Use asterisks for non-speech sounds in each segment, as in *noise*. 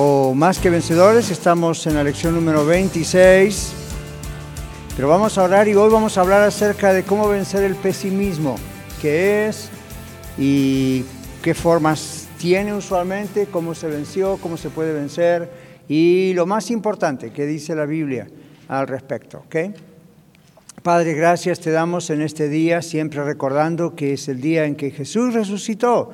o más que vencedores. Estamos en la lección número 26. Pero vamos a orar y hoy vamos a hablar acerca de cómo vencer el pesimismo, qué es y qué formas tiene usualmente, cómo se venció, cómo se puede vencer y lo más importante que dice la Biblia al respecto. ¿okay? Padre, gracias te damos en este día, siempre recordando que es el día en que Jesús resucitó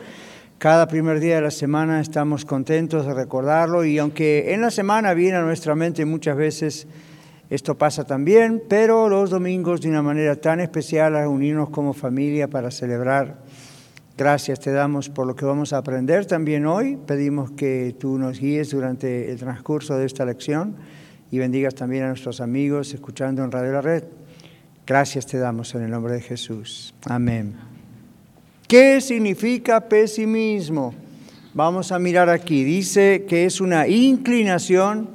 cada primer día de la semana estamos contentos de recordarlo y aunque en la semana viene a nuestra mente muchas veces esto pasa también, pero los domingos de una manera tan especial a unirnos como familia para celebrar. Gracias te damos por lo que vamos a aprender también hoy. Pedimos que tú nos guíes durante el transcurso de esta lección y bendigas también a nuestros amigos escuchando en Radio La Red. Gracias te damos en el nombre de Jesús. Amén. ¿Qué significa pesimismo? Vamos a mirar aquí. Dice que es una inclinación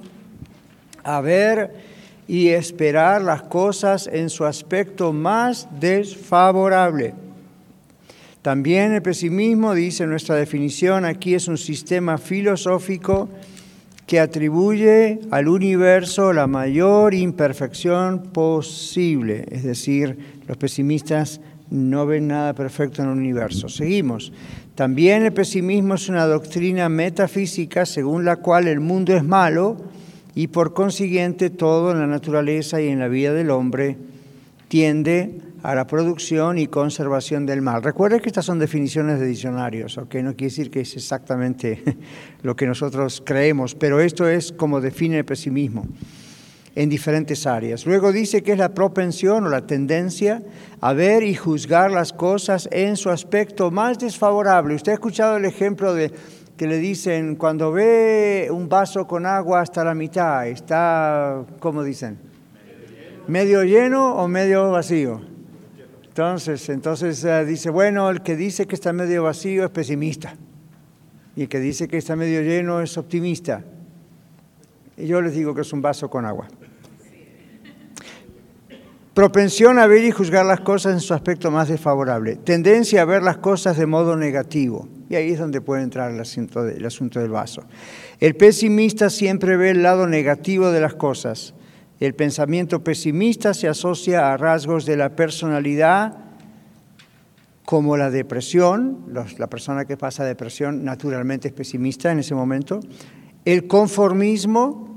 a ver y esperar las cosas en su aspecto más desfavorable. También el pesimismo, dice nuestra definición, aquí es un sistema filosófico que atribuye al universo la mayor imperfección posible. Es decir, los pesimistas no ven nada perfecto en el universo. Seguimos. También el pesimismo es una doctrina metafísica según la cual el mundo es malo y por consiguiente todo en la naturaleza y en la vida del hombre tiende a la producción y conservación del mal. Recuerden que estas son definiciones de diccionarios, ¿ok? No quiere decir que es exactamente *laughs* lo que nosotros creemos, pero esto es como define el pesimismo en diferentes áreas. Luego dice que es la propensión o la tendencia a ver y juzgar las cosas en su aspecto más desfavorable. Usted ha escuchado el ejemplo de que le dicen cuando ve un vaso con agua hasta la mitad, está, ¿cómo dicen? Medio lleno o medio vacío. Entonces, entonces eh, dice, bueno, el que dice que está medio vacío es pesimista y el que dice que está medio lleno es optimista. Y yo les digo que es un vaso con agua. Propensión a ver y juzgar las cosas en su aspecto más desfavorable. Tendencia a ver las cosas de modo negativo. Y ahí es donde puede entrar el asunto, el asunto del vaso. El pesimista siempre ve el lado negativo de las cosas. El pensamiento pesimista se asocia a rasgos de la personalidad como la depresión, la persona que pasa depresión naturalmente es pesimista en ese momento, el conformismo,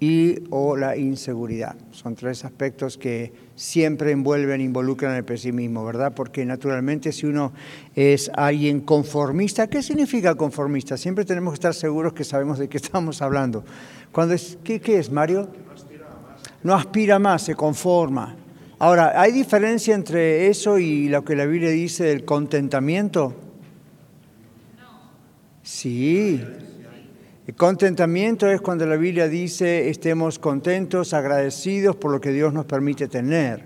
y o la inseguridad. Son tres aspectos que siempre envuelven, involucran el pesimismo, ¿verdad? Porque naturalmente si uno es alguien conformista, ¿qué significa conformista? Siempre tenemos que estar seguros que sabemos de qué estamos hablando. Cuando es, ¿qué, qué es, Mario? No aspira más, se conforma. Ahora, ¿hay diferencia entre eso y lo que la Biblia dice del contentamiento? Sí, el contentamiento es cuando la Biblia dice estemos contentos, agradecidos por lo que Dios nos permite tener.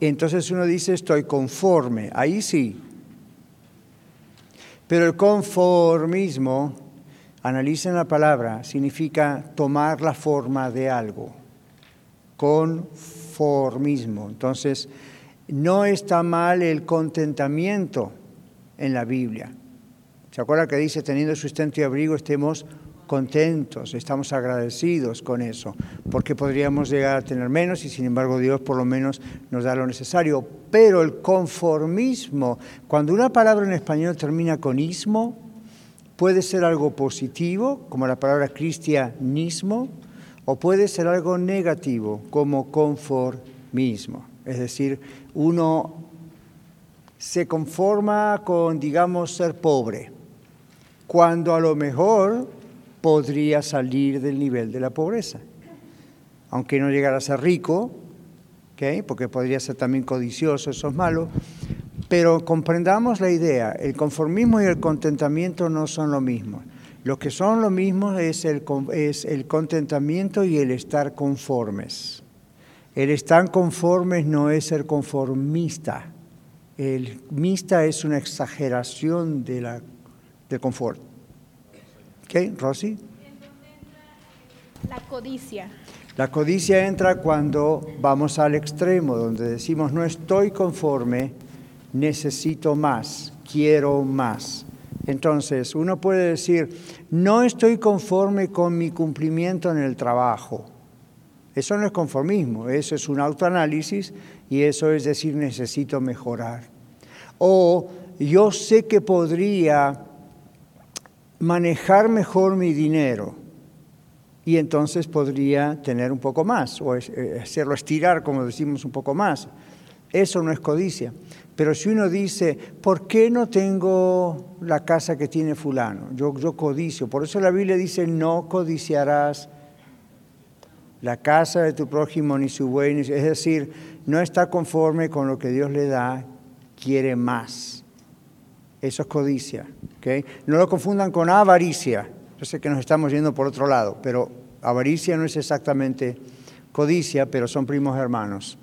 Entonces uno dice estoy conforme, ahí sí. Pero el conformismo, analicen la palabra, significa tomar la forma de algo. Conformismo. Entonces, no está mal el contentamiento en la Biblia. ¿Se acuerda que dice, teniendo sustento y abrigo, estemos contentos, estamos agradecidos con eso, porque podríamos llegar a tener menos y sin embargo Dios por lo menos nos da lo necesario. Pero el conformismo, cuando una palabra en español termina con ismo, puede ser algo positivo, como la palabra cristianismo, o puede ser algo negativo, como conformismo. Es decir, uno se conforma con, digamos, ser pobre cuando a lo mejor podría salir del nivel de la pobreza. Aunque no llegara a ser rico, porque podría ser también codicioso, eso es malo, pero comprendamos la idea, el conformismo y el contentamiento no son lo mismo. Lo que son lo mismo es el, es el contentamiento y el estar conformes. El estar conformes no es ser conformista. El mista es una exageración de la, del confort. ¿Qué, Rosy? La codicia. La codicia entra cuando vamos al extremo, donde decimos no estoy conforme, necesito más, quiero más. Entonces, uno puede decir, no estoy conforme con mi cumplimiento en el trabajo. Eso no es conformismo, eso es un autoanálisis y eso es decir, necesito mejorar. O yo sé que podría manejar mejor mi dinero y entonces podría tener un poco más o eh, hacerlo estirar, como decimos, un poco más. Eso no es codicia. Pero si uno dice, ¿por qué no tengo la casa que tiene fulano? Yo, yo codicio. Por eso la Biblia dice, no codiciarás la casa de tu prójimo ni su buey. Es decir, no está conforme con lo que Dios le da, quiere más. Eso es codicia. No lo confundan con avaricia. Yo sé que nos estamos yendo por otro lado, pero avaricia no es exactamente codicia, pero son primos hermanos.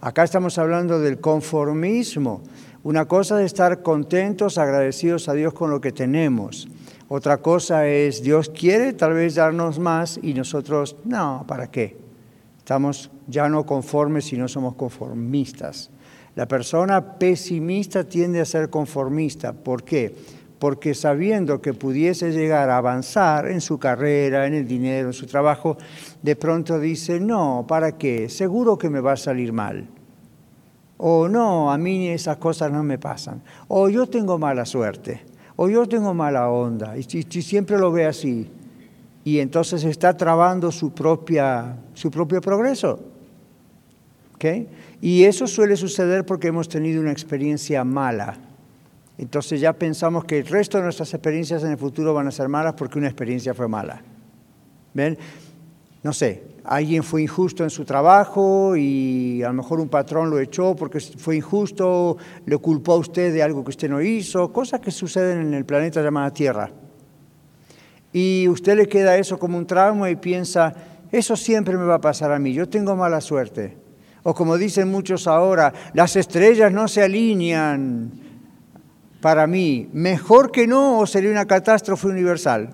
Acá estamos hablando del conformismo. Una cosa es estar contentos, agradecidos a Dios con lo que tenemos. Otra cosa es, Dios quiere tal vez darnos más y nosotros, no, ¿para qué? Estamos ya no conformes y no somos conformistas. La persona pesimista tiende a ser conformista. ¿Por qué? Porque sabiendo que pudiese llegar a avanzar en su carrera, en el dinero, en su trabajo, de pronto dice, no, ¿para qué? Seguro que me va a salir mal. O no, a mí esas cosas no me pasan. O yo tengo mala suerte. O yo tengo mala onda. Y, siempre lo ve así. Y entonces está trabando su, propia, su propio progreso. Y eso suele suceder porque hemos tenido una experiencia mala. Entonces ya pensamos que el resto de nuestras experiencias en el futuro van a ser malas porque una experiencia fue mala. ¿Ven? no sé, alguien fue injusto en su trabajo y a lo mejor un patrón lo echó porque fue injusto, le culpó a usted de algo que usted no hizo, cosas que suceden en el planeta llamado Tierra. Y usted le queda eso como un trauma y piensa, eso siempre me va a pasar a mí, yo tengo mala suerte. O como dicen muchos ahora, las estrellas no se alinean para mí, mejor que no o sería una catástrofe universal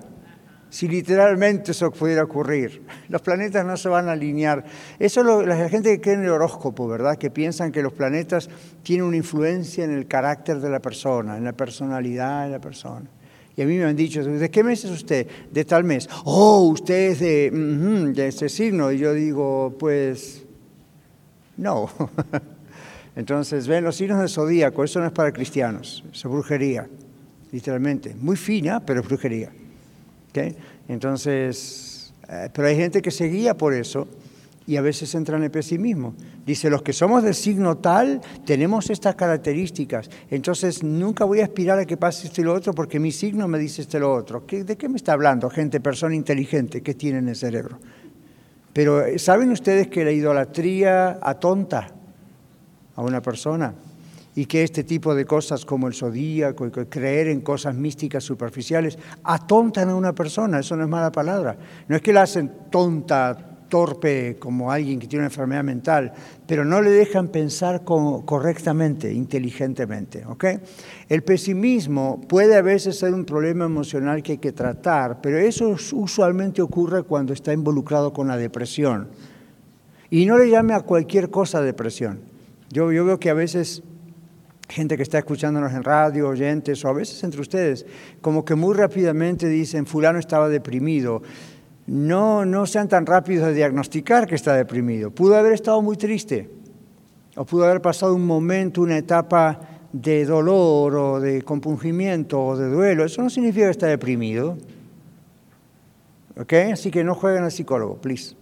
si literalmente eso pudiera ocurrir. *laughs* Los planetas no se van a alinear. Eso es la gente que cree en el horóscopo, ¿verdad? Que piensan que los planetas tienen una influencia en el carácter de la persona, en la personalidad de la persona. Y a mí me han dicho, ¿de qué mes es usted? De tal mes. Oh, usted es de, de ese signo. Y yo digo, pues, no. *laughs* Entonces, ven, los signos del zodíaco, eso no es para cristianos, es brujería, literalmente. Muy fina, pero es brujería. Entonces, eh, pero hay gente que se guía por eso y a veces entra en el pesimismo. Dice, los que somos de signo tal tenemos estas características, entonces nunca voy a aspirar a que pase esto y lo otro porque mi signo me dice esto y lo otro. ¿De qué me está hablando gente, persona inteligente? ¿Qué tiene en el cerebro? Pero eh, ¿saben ustedes que la idolatría atonta a una persona? y que este tipo de cosas como el zodíaco y creer en cosas místicas superficiales atontan a una persona, eso no es mala palabra. No es que la hacen tonta, torpe como alguien que tiene una enfermedad mental, pero no le dejan pensar correctamente, inteligentemente. El pesimismo puede a veces ser un problema emocional que hay que tratar, pero eso usualmente ocurre cuando está involucrado con la depresión. Y no le llame a cualquier cosa depresión. Yo, yo veo que a veces gente que está escuchándonos en radio, oyentes o a veces entre ustedes, como que muy rápidamente dicen, fulano estaba deprimido. No, no sean tan rápidos de diagnosticar que está deprimido. Pudo haber estado muy triste o pudo haber pasado un momento, una etapa de dolor o de compungimiento o de duelo. Eso no significa que está deprimido. ¿Ok? Así que no jueguen al psicólogo, please.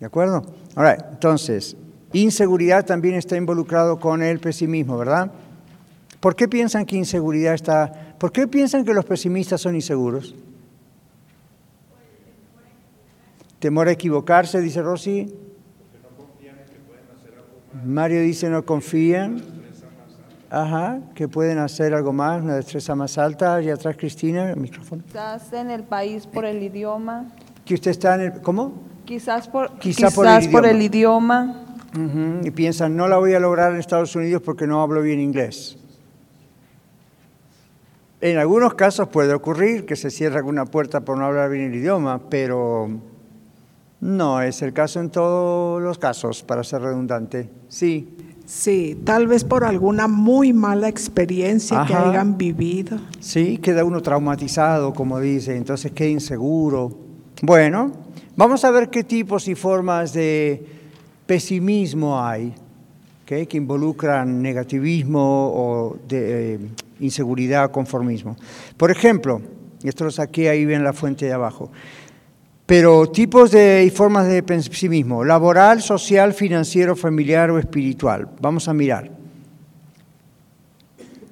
¿De acuerdo? Ahora, entonces, Inseguridad también está involucrado con el pesimismo, ¿verdad? ¿Por qué piensan que inseguridad está... ¿Por qué piensan que los pesimistas son inseguros? Temor a equivocarse, dice Rosy. Mario dice no confían. Ajá, que pueden hacer algo más, una destreza más alta. Allá atrás, Cristina, el micrófono. Quizás en el país por el idioma. Que usted está en el... ¿Cómo? Quizás por, Quizá quizás por el por el idioma. Y piensan, no la voy a lograr en Estados Unidos porque no hablo bien inglés. En algunos casos puede ocurrir que se cierre alguna puerta por no hablar bien el idioma, pero no es el caso en todos los casos, para ser redundante. Sí, Sí, tal vez por alguna muy mala experiencia que hayan vivido. sí, queda uno traumatizado, como dice, entonces queda inseguro. Bueno, vamos a ver qué tipos y formas de pesimismo hay, que involucran negativismo o de, eh, inseguridad, conformismo. Por ejemplo, y esto lo saqué ahí en la fuente de abajo, pero tipos de, y formas de pesimismo, laboral, social, financiero, familiar o espiritual. Vamos a mirar.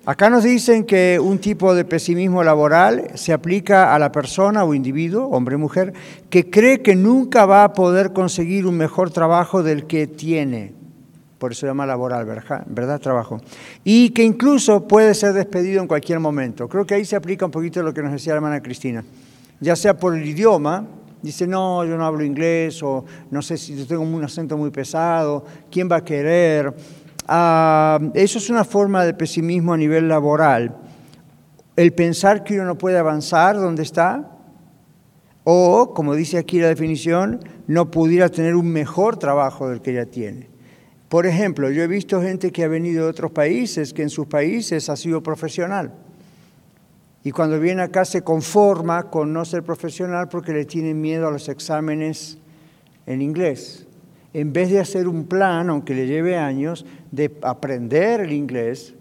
Acá nos dicen que un tipo de pesimismo laboral se aplica a la persona o individuo, hombre o mujer, que cree que nunca va a poder conseguir un mejor trabajo del que tiene. Por eso se llama laboral, ¿verdad? ¿verdad? Trabajo. Y que incluso puede ser despedido en cualquier momento. Creo que ahí se aplica un poquito lo que nos decía la hermana Cristina. Ya sea por el idioma, dice, no, yo no hablo inglés, o no sé si yo tengo un acento muy pesado, ¿quién va a querer? Ah, eso es una forma de pesimismo a nivel laboral. El pensar que uno no puede avanzar donde está, o, como dice aquí la definición, no pudiera tener un mejor trabajo del que ya tiene. Por ejemplo, yo he visto gente que ha venido de otros países, que en sus países ha sido profesional. Y cuando viene acá se conforma con no ser profesional porque le tienen miedo a los exámenes en inglés. En vez de hacer un plan, aunque le lleve años, de aprender el inglés,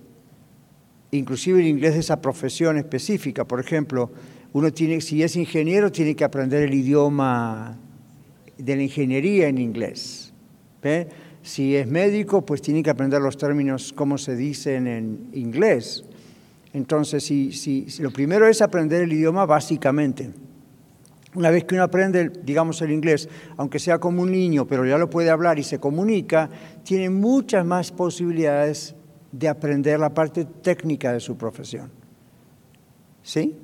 inclusive el inglés de esa profesión específica. Por ejemplo, uno tiene, si es ingeniero, tiene que aprender el idioma de la ingeniería en inglés. ¿ve? Si es médico, pues tiene que aprender los términos, cómo se dicen en inglés. Entonces, si, lo primero es aprender el idioma básicamente. Una vez que uno aprende, digamos, el inglés, aunque sea como un niño, pero ya lo puede hablar y se comunica, tiene muchas más posibilidades de aprender la parte técnica de su profesión. ¿Sí?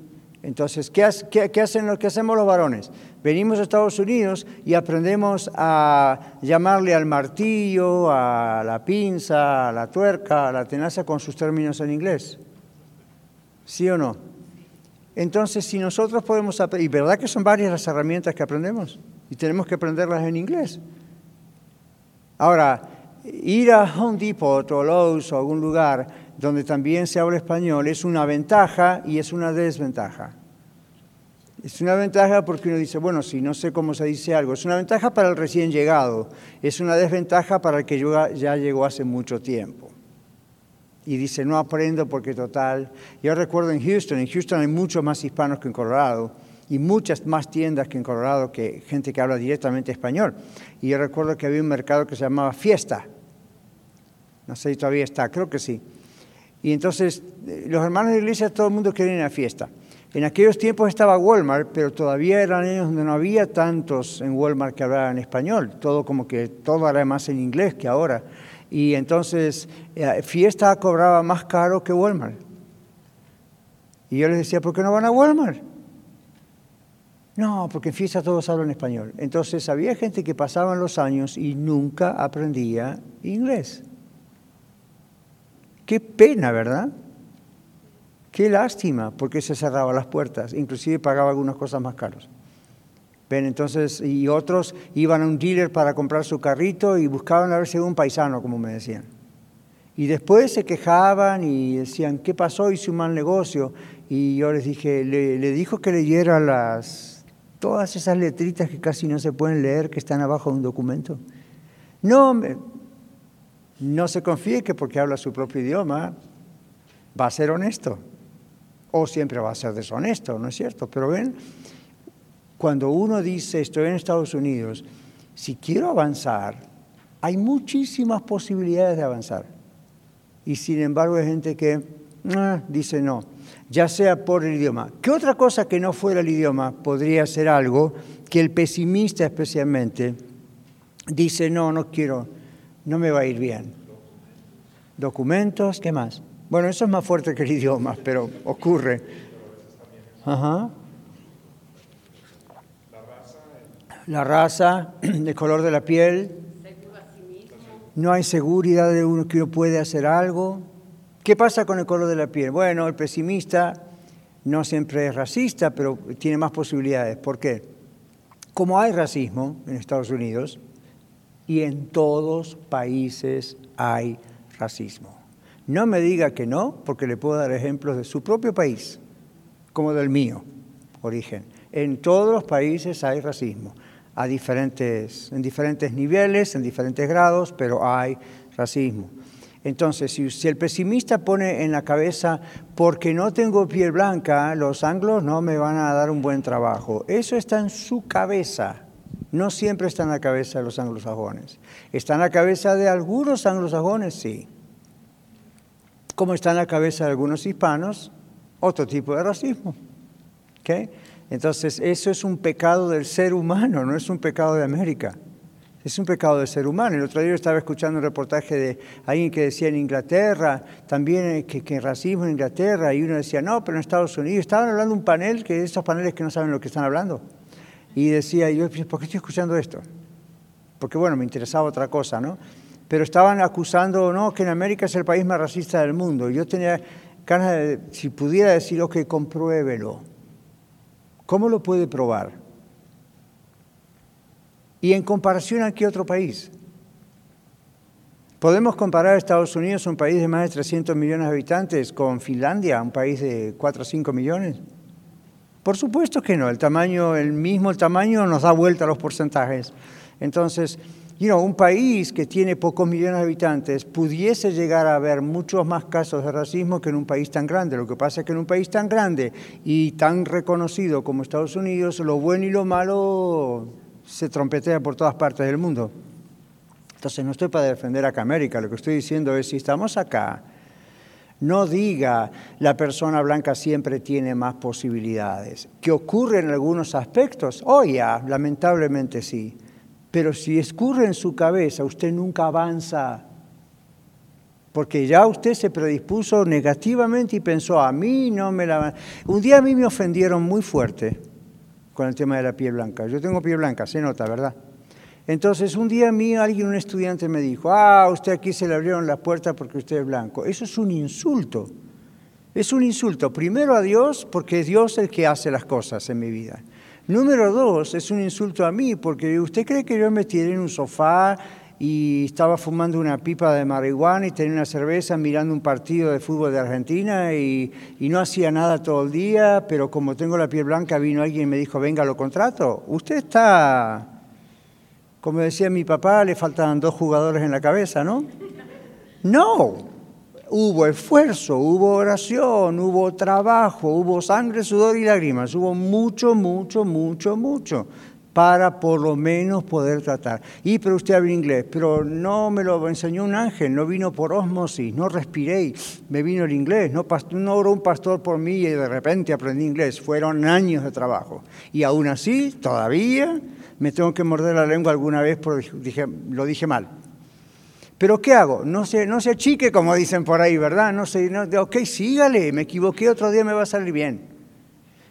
Entonces, ¿qué, qué- hacemos los varones? Venimos a Estados Unidos y aprendemos a llamarle al martillo, a la pinza, a la tuerca, a la tenaza con sus términos en inglés. ¿Sí o no? Entonces, si nosotros podemos aprender, y verdad que son varias las herramientas que aprendemos, y tenemos que aprenderlas en inglés. Ahora, ir a Home Depot o Lowe's o algún lugar donde también se habla español es una ventaja y es una desventaja. Es una ventaja porque uno dice, bueno, si no sé cómo se dice algo, es una ventaja para el recién llegado, es una desventaja para el que ya llegó hace mucho tiempo y dice, no aprendo porque total. Yo recuerdo en Houston, en Houston hay muchos más hispanos que en Colorado y muchas más tiendas que en Colorado que gente que habla directamente español. Y yo recuerdo que había un mercado que se llamaba Fiesta. No sé si todavía está, creo que sí. Y entonces eh, los hermanos de la iglesia, todo el mundo quería ir a fiesta. En aquellos tiempos estaba Walmart, pero todavía eran años donde no había tantos en Walmart que hablaran español. Todo como que todo era más en inglés que ahora. Y entonces eh, Fiesta cobraba más caro que Walmart. Y yo les decía, ¿por qué no van a Walmart? No, porque en Fiesta todos hablan español. Entonces había gente que pasaban los años y nunca aprendía inglés. Qué pena, ¿verdad? Qué lástima, porque se cerraban las puertas, inclusive pagaba algunas cosas más caras. Ven, entonces, y otros iban a un dealer para comprar su carrito y buscaban a ver si era un paisano, como me decían. Y después se quejaban y decían, ¿qué pasó? Hice un mal negocio. Y yo les dije, le, dijo que leyera las, todas esas letritas que casi no se pueden leer, que están abajo de un documento. No, no se confíe que porque habla su propio idioma va a ser honesto. O siempre va a ser deshonesto, ¿no es cierto? Pero ven, cuando uno dice estoy en Estados Unidos, si quiero avanzar, hay muchísimas posibilidades de avanzar. Y sin embargo hay gente que ah, dice no, ya sea por el idioma. ¿Qué otra cosa que no fuera el idioma podría ser algo que el pesimista especialmente dice no, no quiero, no me va a ir bien? Documentos, ¿qué más? Bueno, eso es más fuerte que el idioma, pero ocurre. Ajá. La raza, *clears throat* el color de la piel. No hay seguridad de uno que uno puede hacer algo. ¿Qué pasa con el color de la piel? Bueno, el pesimista no siempre es racista, pero tiene más posibilidades. ¿Por qué? Como hay racismo en Estados Unidos y en todos países hay racismo. No me diga que no, porque le puedo dar ejemplos de su propio país, como del mío, origen. En todos los países hay racismo, a diferentes, en diferentes niveles, en diferentes grados, pero hay racismo. Entonces, si, el pesimista pone en la cabeza, porque no tengo piel blanca, los anglos no me van a dar un buen trabajo, eso está en su cabeza. No siempre está en la cabeza de los anglosajones. Está en la cabeza de algunos anglosajones, sí como está en la cabeza de algunos hispanos, otro tipo de racismo. Entonces, eso es un pecado del ser humano, no es un pecado de América. Es un pecado del ser humano. El otro día estaba escuchando un reportaje de alguien que decía en Inglaterra, también eh, que, que racismo en Inglaterra, y uno decía, no, pero en Estados Unidos. Estaban hablando un panel, que esos paneles que no saben lo que están hablando. Y decía, yo, ¿por qué estoy escuchando esto? Porque bueno, me interesaba otra cosa, ¿no? pero estaban acusando, no, que en América es el país más racista del mundo. Yo tenía ganas de, si pudiera decir, ok, compruébelo. ¿Cómo lo puede probar? Y en comparación a qué otro país. ¿Podemos comparar a Estados Unidos, un país de más de 300 millones de habitantes, con Finlandia, un país de 4 o 5 millones? Por supuesto que no, el tamaño, el mismo tamaño nos da vuelta a los porcentajes. Entonces, un país que tiene pocos millones de habitantes pudiese llegar a haber muchos más casos de racismo que en un país tan grande. Lo que pasa es que en un país tan grande y tan reconocido como Estados Unidos, lo bueno y lo malo se trompetea por todas partes del mundo. Entonces no estoy para defender acá América, lo que estoy diciendo es si estamos acá, no diga la persona blanca siempre tiene más posibilidades. ¿Que ocurre en algunos aspectos? Oh ya, lamentablemente sí. Pero si escurre en su cabeza, usted nunca avanza, porque ya usted se predispuso negativamente y pensó, a mí no me la... Un día a mí me ofendieron muy fuerte con el tema de la piel blanca. Yo tengo piel blanca, se nota, ¿verdad? Entonces un día a mí alguien, un estudiante me dijo, ah, usted aquí se le abrieron las puertas porque usted es blanco. Eso es un insulto. Es un insulto, primero a Dios, porque es Dios el que hace las cosas en mi vida. Número dos, es un insulto a mí, porque usted cree que yo me tiré en un sofá y estaba fumando una pipa de marihuana y tenía una cerveza mirando un partido de fútbol de Argentina y, no hacía nada todo el día, pero como tengo la piel blanca vino alguien y me dijo, venga, lo contrato. Usted está, como decía mi papá, le faltan dos jugadores en la cabeza, ¿no? No, hubo esfuerzo, hubo oración, hubo trabajo, hubo sangre, sudor y lágrimas, hubo mucho, mucho, mucho, mucho para por lo menos poder tratar. Y pero usted habla inglés, pero no me lo enseñó un ángel, no vino por osmosis, no respiré, me vino el inglés, no, no oró un pastor por mí y de repente aprendí inglés, fueron años de trabajo. Y aún así, todavía me tengo que morder la lengua alguna vez porque dije, lo dije mal. Pero ¿qué hago? No se, no se achique, como dicen por ahí, ¿verdad? No sé, no, ok, sígale, me equivoqué, otro día me va a salir bien.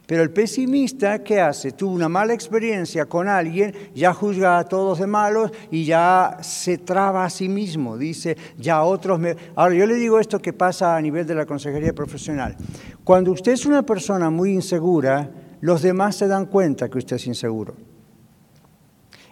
Pero el pesimista, ¿qué hace? Tuvo una mala experiencia con alguien, ya juzga a todos de malos y ya se traba a sí mismo. Dice, ya otros me... Ahora, yo le digo esto que pasa a nivel de la consejería profesional. Cuando usted es una persona muy insegura, los demás se dan cuenta que usted es inseguro.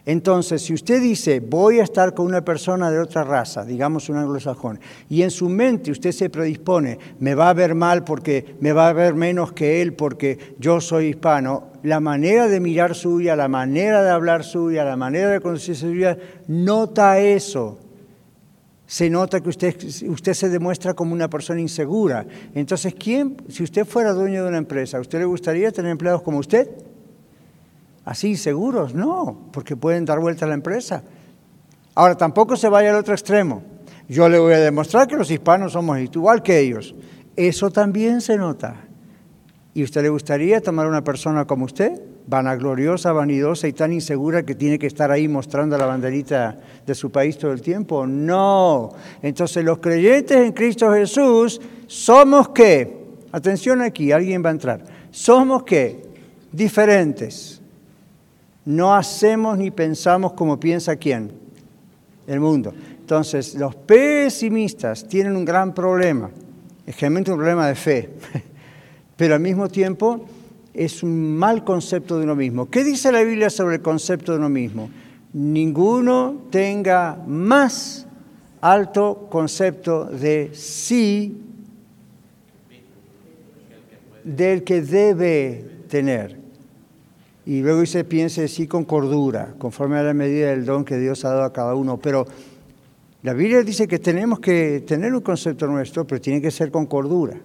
Entonces, si usted dice, voy a estar con una persona de otra raza, digamos un anglosajón, y en su mente usted se predispone, me va a ver mal porque me va a ver menos que él porque yo soy hispano, la manera de mirar suya, la manera de hablar suya, la manera de conducirse suya, nota eso. Se nota que usted, usted se demuestra como una persona insegura. Entonces, ¿quién, si usted fuera dueño de una empresa, ¿usted le gustaría tener empleados como usted? Así seguros, no, porque pueden dar vuelta a la empresa. Ahora, tampoco se vaya al otro extremo. Yo le voy a demostrar que los hispanos somos igual que ellos. Eso también se nota. ¿Y usted le gustaría tomar una persona como usted? vanagloriosa, vanidosa y tan insegura que tiene que estar ahí mostrando la banderita de su país todo el tiempo. No. Entonces los creyentes en Cristo Jesús somos qué? Atención aquí, alguien va a entrar. Somos qué? Diferentes. No hacemos ni pensamos como piensa quién? El mundo. Entonces, los pesimistas tienen un gran problema, es generalmente un problema de fe, *laughs* pero al mismo tiempo es un mal concepto de uno mismo. ¿Qué dice la Biblia sobre el concepto de uno mismo? Ninguno tenga más alto concepto de sí del que debe tener. Y luego dice, piense sí con cordura, conforme a la medida del don que Dios ha dado a cada uno. Pero la Biblia dice que tenemos que tener un concepto nuestro, pero tiene que ser con cordura.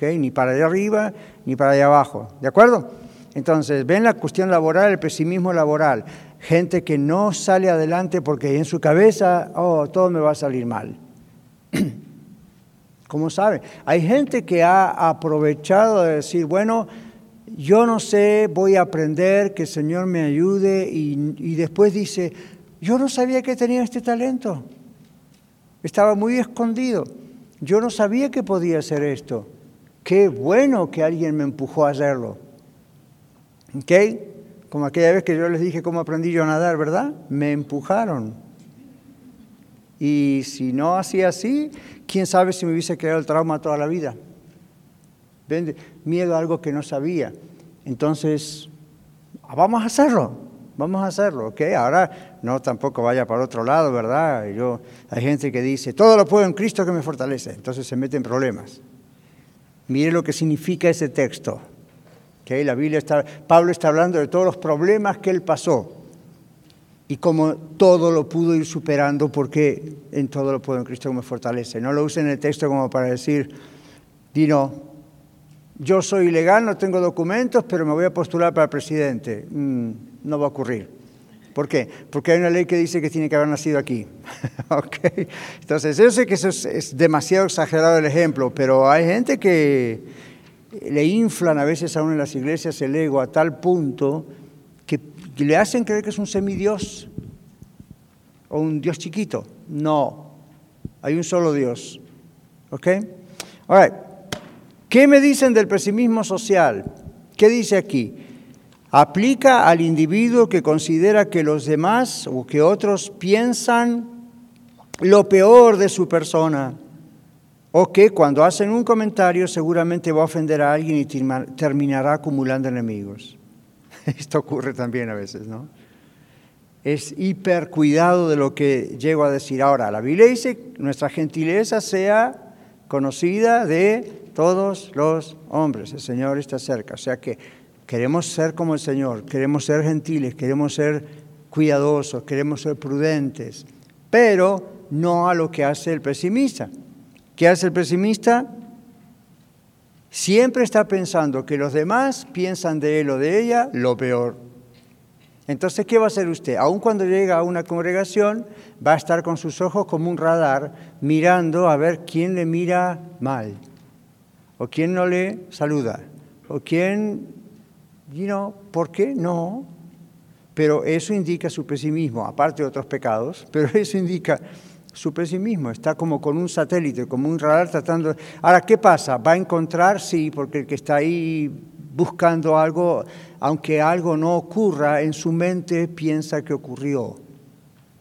Ni para allá arriba ni para allá abajo. ¿De acuerdo? Entonces, ven la cuestión laboral, el pesimismo laboral. Gente que no sale adelante porque en su cabeza, oh, todo me va a salir mal. *clears throat* ¿Cómo sabe? Hay gente que ha aprovechado de decir, bueno, yo no sé, voy a aprender, que el Señor me ayude, y, y después dice, yo no sabía que tenía este talento. Estaba muy escondido. Yo no sabía que podía hacer esto. Qué bueno que alguien me empujó a hacerlo. ¿Ok? Como aquella vez que yo les dije cómo aprendí yo a nadar, ¿verdad? Me empujaron. Y si no hacía así, quién sabe si me hubiese quedado el trauma toda la vida. Miedo a algo que no sabía. Entonces, vamos a hacerlo, vamos a hacerlo, ¿ok? Ahora no tampoco vaya para otro lado, ¿verdad? Yo, hay gente que dice, todo lo puedo en Cristo que me fortalece, entonces se mete en problemas. Mire lo que significa ese texto. que La Biblia está, Pablo está hablando de todos los problemas que él pasó y cómo todo lo pudo ir superando porque en todo lo puedo en Cristo que me fortalece. No lo use en el texto como para decir, Dino, yo soy ilegal, no tengo documentos, pero me voy a postular para presidente. Mm, no va a ocurrir. ¿Por qué? Porque hay una ley que dice que tiene que haber nacido aquí. *laughs* ¿Okay? Entonces, yo sé que eso es, demasiado exagerado el ejemplo, pero hay gente que le inflan a veces aún en las iglesias el ego a tal punto que, le hacen creer que es un semidios o un dios chiquito. No, hay un solo Dios. ¿Ok? All ¿Qué me dicen del pesimismo social? ¿Qué dice aquí? aplica al individuo que considera que los demás o que otros piensan lo peor de su persona o que cuando hacen un comentario seguramente va a ofender a alguien y terminará acumulando enemigos. *laughs* Esto ocurre también a veces, ¿no? Es hiper cuidado de lo que llego a decir. Ahora, la Biblia dice nuestra gentileza sea conocida de todos los hombres. El Señor está cerca. O sea que Queremos ser como el Señor, queremos ser gentiles, queremos ser cuidadosos, queremos ser prudentes, pero no a lo que hace el pesimista. ¿Qué hace el pesimista? Siempre está pensando que los demás piensan de él o de ella lo peor. Entonces, ¿qué va a hacer usted? Aun cuando llega a una congregación, va a estar con sus ojos como un radar, mirando a ver quién le mira mal, o quién no le saluda, o quién y no, ¿por qué? No. Pero eso indica su pesimismo, aparte de otros pecados, *laughs* pero eso indica su pesimismo. Está como con un satélite, como un radar tratando... Ahora, ¿qué pasa? ¿Va a encontrar? Sí, porque el que está ahí buscando algo, aunque algo no ocurra, en su mente piensa que ocurrió.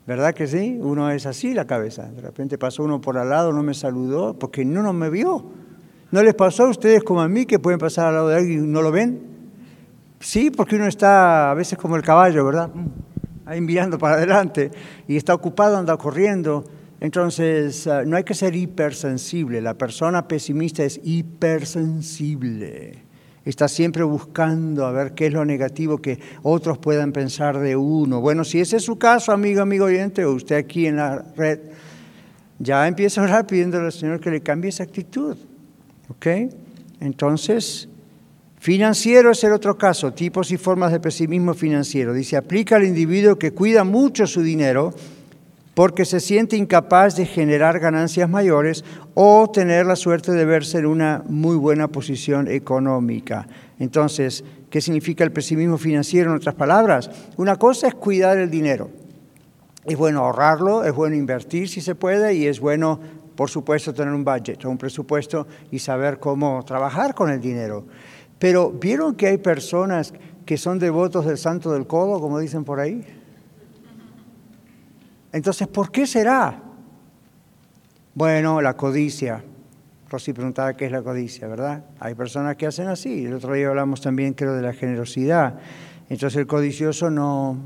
¿Verdad que sí? Uno es así la cabeza. De repente pasó uno por al lado, no me saludó, porque no, no me vio. ¿No les pasó a ustedes como a mí que pueden pasar al lado de alguien y no lo ven? Sí, porque uno está a veces como el caballo, ¿verdad? Ahí mirando para adelante y está ocupado, anda corriendo. Entonces, ah, no hay que ser hipersensible. La persona pesimista es hipersensible. Está siempre buscando a ver qué es lo negativo que otros puedan pensar de uno. Bueno, si ese es su caso, amigo, amigo oyente, o usted aquí en la red, ya empieza a orar pidiéndole al Señor que le cambie esa actitud. ¿Ok? Entonces, Financiero es el otro caso, tipos y formas de pesimismo financiero. Dice, aplica al individuo que cuida mucho su dinero porque se siente incapaz de generar ganancias mayores o tener la suerte de verse en una muy buena posición económica. Entonces, ¿qué significa el pesimismo financiero en otras palabras? Una cosa es cuidar el dinero. Es bueno ahorrarlo, es bueno invertir si se puede y es bueno, por supuesto, tener un budget, un presupuesto y saber cómo trabajar con el dinero. Pero ¿vieron que hay personas que son devotos del santo del codo, como dicen por ahí? Entonces, ¿por qué será? Bueno, la codicia. Rosy preguntaba qué es la codicia, ¿verdad? Hay personas que hacen así. El otro día hablamos también, creo, de la generosidad. Entonces el codicioso no,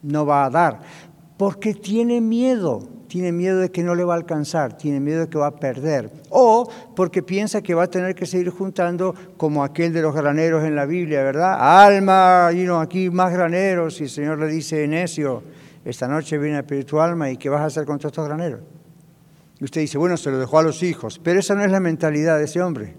no va a dar, porque tiene miedo, tiene miedo de que no le va a alcanzar, tiene miedo de que va a perder, o porque piensa que va a tener que seguir juntando como aquel de los graneros en la Biblia, ¿verdad? Alma, y no, aquí más graneros, y el Señor le dice, necio, esta noche viene a tu alma y ¿qué vas a hacer con estos graneros? Y usted dice, bueno, se lo dejó a los hijos, pero esa no es la mentalidad de ese hombre.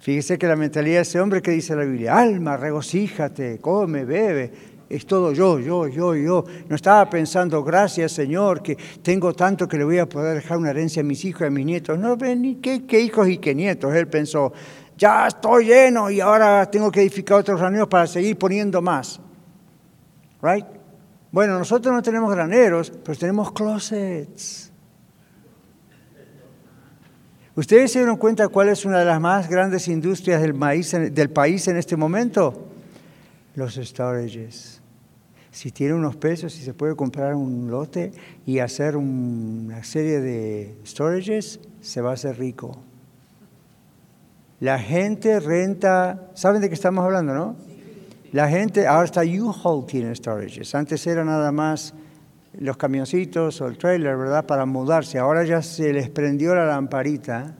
Fíjese que la mentalidad de ese hombre que dice la Biblia, alma, regocíjate, come, bebe, es todo yo, yo, yo, yo. No estaba pensando, gracias Señor, que tengo tanto que le voy a poder dejar una herencia a mis hijos y a mis nietos. No, ni qué, hijos y qué nietos. Él pensó, ya estoy lleno y ahora tengo que edificar otros graneros para seguir poniendo más. Right? Bueno, nosotros no tenemos graneros, pero tenemos closets. ¿Ustedes se dieron cuenta cuál es una de las más grandes industrias del, del país en este momento? Los storages. Si tiene unos pesos, si se puede comprar un lote y hacer una serie de storages, se va a hacer rico. La gente renta, ¿saben de qué estamos hablando, no? La gente, ahora está U-Haul tiene storages. Antes era nada más los camioncitos o el trailer, ¿verdad? Para mudarse. Ahora ya se les prendió la lamparita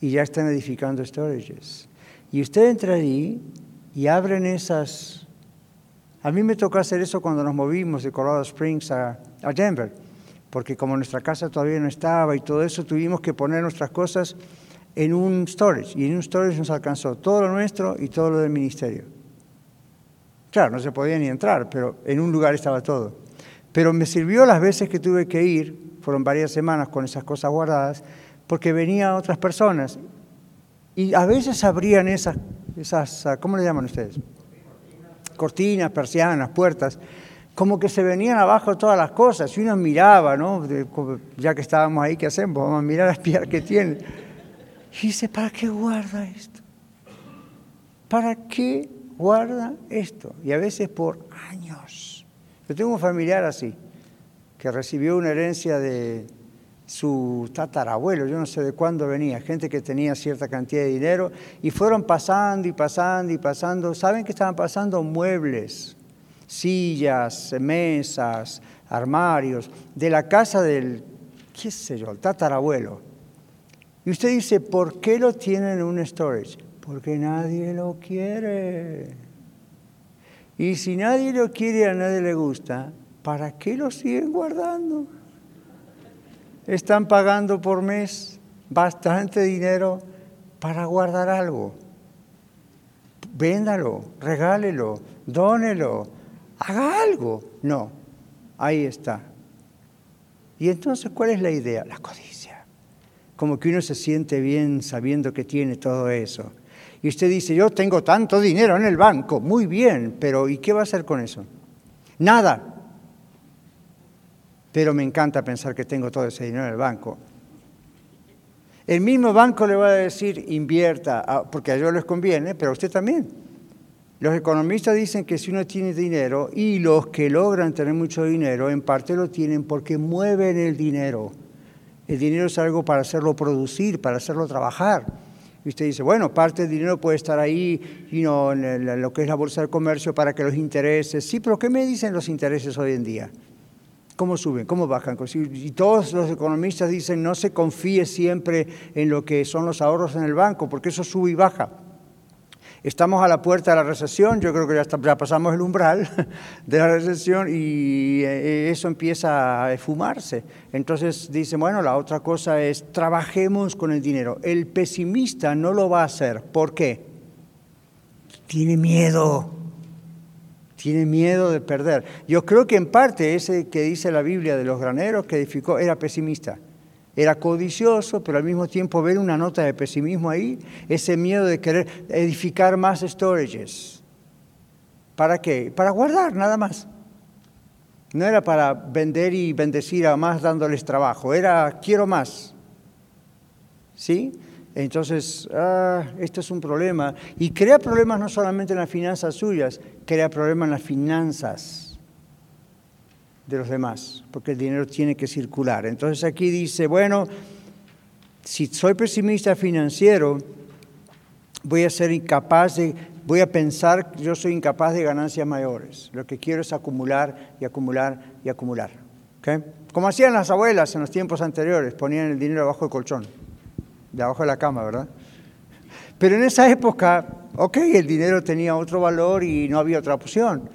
y ya están edificando storages. Y usted entra ahí y abren esas... A mí me tocó hacer eso cuando nos movimos de Colorado Springs a, Denver, porque como nuestra casa todavía no estaba y todo eso, tuvimos que poner nuestras cosas en un storage. Y en un storage nos alcanzó todo lo nuestro y todo lo del ministerio. Claro, no se podía ni entrar, pero en un lugar estaba todo. Pero me sirvió las veces que tuve que ir, fueron varias semanas con esas cosas guardadas, porque venían otras personas y a veces abrían esas, esas ¿cómo le llaman ustedes? Cortinas, persianas, puertas, como que se venían abajo todas las cosas y uno miraba, ¿no? ya que estábamos ahí, ¿qué hacemos? Vamos a mirar a espiar qué tiene. Y dice, ¿para qué guarda esto? ¿Para qué guarda esto. Y a veces por años. Yo tengo un familiar así, que recibió una herencia de su tatarabuelo, yo no sé de cuándo venía, gente que tenía cierta cantidad de dinero, y fueron pasando y pasando y pasando. ¿Saben qué estaban pasando? Muebles, sillas, mesas, armarios, de la casa del, qué sé yo, el tatarabuelo. Y usted dice, ¿por qué lo tienen en un storage? Porque nadie lo quiere. Y si nadie lo quiere a nadie le gusta, ¿para qué lo siguen guardando? Están pagando por mes bastante dinero para guardar algo. Véndalo, regálelo, dónelo, haga algo. No, ahí está. Y entonces, ¿cuál es la idea? La codicia. Como que uno se siente bien sabiendo que tiene todo eso. Y usted dice, yo tengo tanto dinero en el banco, muy bien, pero ¿y qué va a hacer con eso? Nada. Pero me encanta pensar que tengo todo ese dinero en el banco. El mismo banco le va a decir, invierta, ah, porque a ellos les conviene, pero a usted también. Los economistas dicen que si uno tiene dinero y los que logran tener mucho dinero, en parte lo tienen porque mueven el dinero. El dinero es algo para hacerlo producir, para hacerlo trabajar. Y usted dice, bueno, parte del dinero puede estar ahí, y no en lo que es la bolsa de comercio para que los intereses. Sí, pero ¿qué me dicen los intereses hoy en día? ¿Cómo suben? ¿Cómo bajan? Y todos los economistas dicen, no se confíe siempre en lo que son los ahorros en el banco, porque eso sube y baja. Estamos a la puerta de la recesión, yo creo que ya, pasamos el umbral *laughs* de la recesión y eh, eso empieza a esfumarse. Entonces dice, bueno, la otra cosa es, trabajemos con el dinero. El pesimista no lo va a hacer. ¿Por qué? Tiene miedo. Tiene miedo de perder. Yo creo que en parte ese que dice la Biblia de los graneros que edificó era pesimista. Era codicioso, pero al mismo tiempo ver una nota de pesimismo ahí, ese miedo de querer edificar más storages. ¿Para qué? Para guardar, nada más. No era para vender y bendecir a más dándoles trabajo, era quiero más. ¿Sí? Entonces, ah, esto es un problema. Y crea problemas no solamente en las finanzas suyas, crea problemas en las finanzas de los demás, porque el dinero tiene que circular. Entonces aquí dice, bueno, si soy pesimista financiero, voy a ser incapaz de, voy a pensar yo soy incapaz de ganancias mayores. Lo que quiero es acumular y acumular y acumular. Como hacían las abuelas en los tiempos anteriores, ponían el dinero abajo del colchón, debajo de la cama, ¿verdad? Pero en esa época, ok, el dinero tenía otro valor y no había otra opción.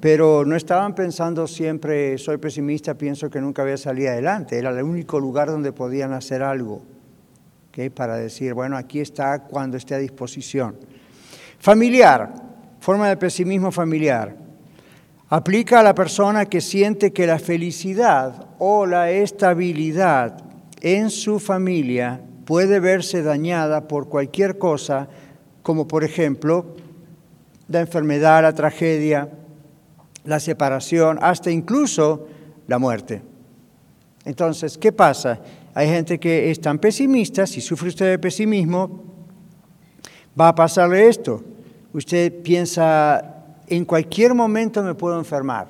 Pero no estaban pensando siempre, soy pesimista, pienso que nunca voy a salir adelante. Era el único lugar donde podían hacer algo para decir, bueno, aquí está cuando esté a disposición. Familiar, forma de pesimismo familiar. Aplica a la persona que siente que la felicidad o la estabilidad en su familia puede verse dañada por cualquier cosa, como por ejemplo la enfermedad, la tragedia, la separación, hasta incluso la muerte. Entonces, ¿qué pasa? Hay gente que es tan pesimista, si sufre usted de pesimismo, va a pasarle esto. Usted piensa, en cualquier momento me puedo enfermar,